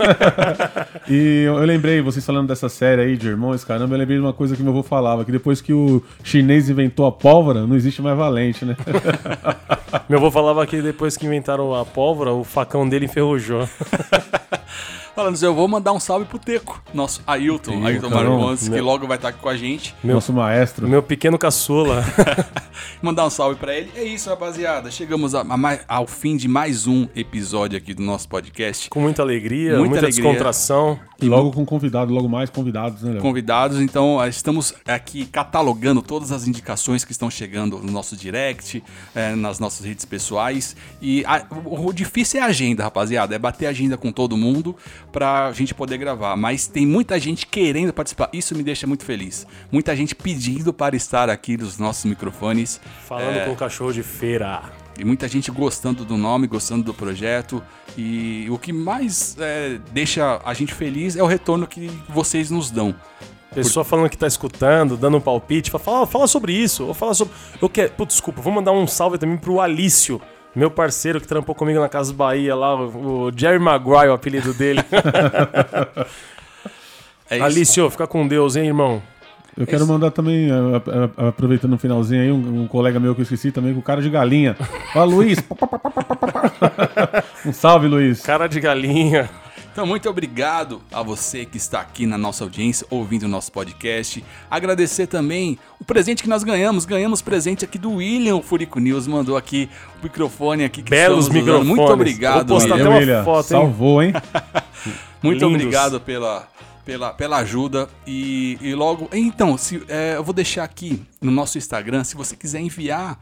E eu, eu lembrei, vocês falando dessa série aí de irmãos, caramba, eu lembrei de uma coisa que meu avô falava, que depois que o chinês inventou a pólvora, não existe mais valente, né? [LAUGHS] Meu avô falava que depois que inventaram a pólvora, o facão dele enferrujou. Falando assim, eu vou mandar um salve pro Teco, nosso Ailton, Teco, Ailton que Meu- logo vai estar aqui com a gente. Nosso maestro. Meu pequeno caçula. [LAUGHS] Mandar um salve pra ele. É isso, rapaziada. Chegamos a- a mais- ao fim de mais um episódio aqui do nosso podcast. Com muita alegria, Muita muita, alegria. descontração. E logo com convidado, logo mais convidados, né, Léo? convidados. Então, eh, estamos aqui catalogando todas as indicações que estão chegando no nosso direct, eh, nas nossas redes pessoais. E a- o, o difícil é a agenda, rapaziada. É bater a agenda com todo mundo pra gente poder gravar. Mas tem muita gente querendo participar. Isso me deixa muito feliz. Muita gente pedindo para estar aqui nos nossos microfones. Falando É. com o cachorro de feira. E muita gente gostando do nome, gostando do projeto. E o que mais eh, deixa a gente feliz é o retorno que vocês nos dão. Pessoa falando que tá escutando, dando um palpite. Fala, fala, fala sobre isso. Ou fala sobre. Eu quero. Putz, desculpa, vou mandar um salve também pro Alício. Meu parceiro que trampou comigo na Casa Bahia lá, o o Jerry Maguire, o apelido dele. [LAUGHS] É isso. Alício, fica com Deus, hein, irmão? Eu quero mandar também, aproveitando o finalzinho aí, um, um colega meu que eu esqueci também, com cara de galinha. Fala, Luiz. [LAUGHS] um salve, Luiz. Cara de galinha. Então, muito obrigado a você que está aqui na nossa audiência, ouvindo o nosso podcast. Agradecer também o presente que nós ganhamos. Ganhamos presente aqui do William Furico News, mandou aqui o microfone aqui que Belos usando. Muito microfones. obrigado, Vou postar William. até uma William, foto, hein? salvou, hein? [LAUGHS] Muito Lindos. obrigado pela, pela, pela ajuda. E, e logo. Então, se, é, eu vou deixar aqui no nosso Instagram, se você quiser enviar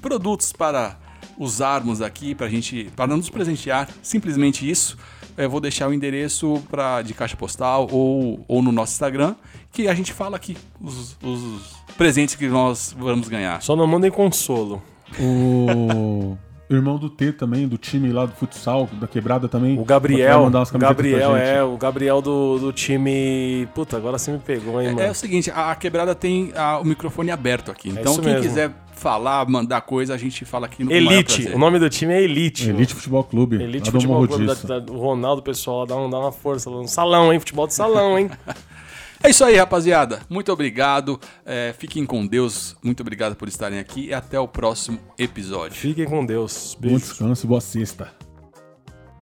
produtos para usarmos aqui, para gente, para nos presentear, simplesmente isso. Eu vou deixar o endereço pra, de caixa postal ou, ou no nosso Instagram, que a gente fala aqui os, os presentes que nós vamos ganhar. Só não mandem consolo. O [LAUGHS] irmão do T também, do time lá do futsal, da quebrada também. O Gabriel. mandar umas Gabriel, é, o Gabriel do, do time. Puta, agora você me pegou, hein, É, mano. é o seguinte, a, a quebrada tem a- o microfone aberto aqui. Então, isso quem mesmo. quiser falar, mandar coisa, a gente fala aqui no Elite. O nome do time é Elite. Elite Futebol Clube. Elite do Futebol Clube da, da- do Ronaldo, pessoal, dá, um, dá uma força. lá no salão, hein? Futebol de salão, hein? [LAUGHS] É isso aí, rapaziada. Muito obrigado. É, fiquem com Deus. Muito obrigado por estarem aqui e até o próximo episódio. Fiquem com Deus. Bom Beijo. descanso, boa sexta.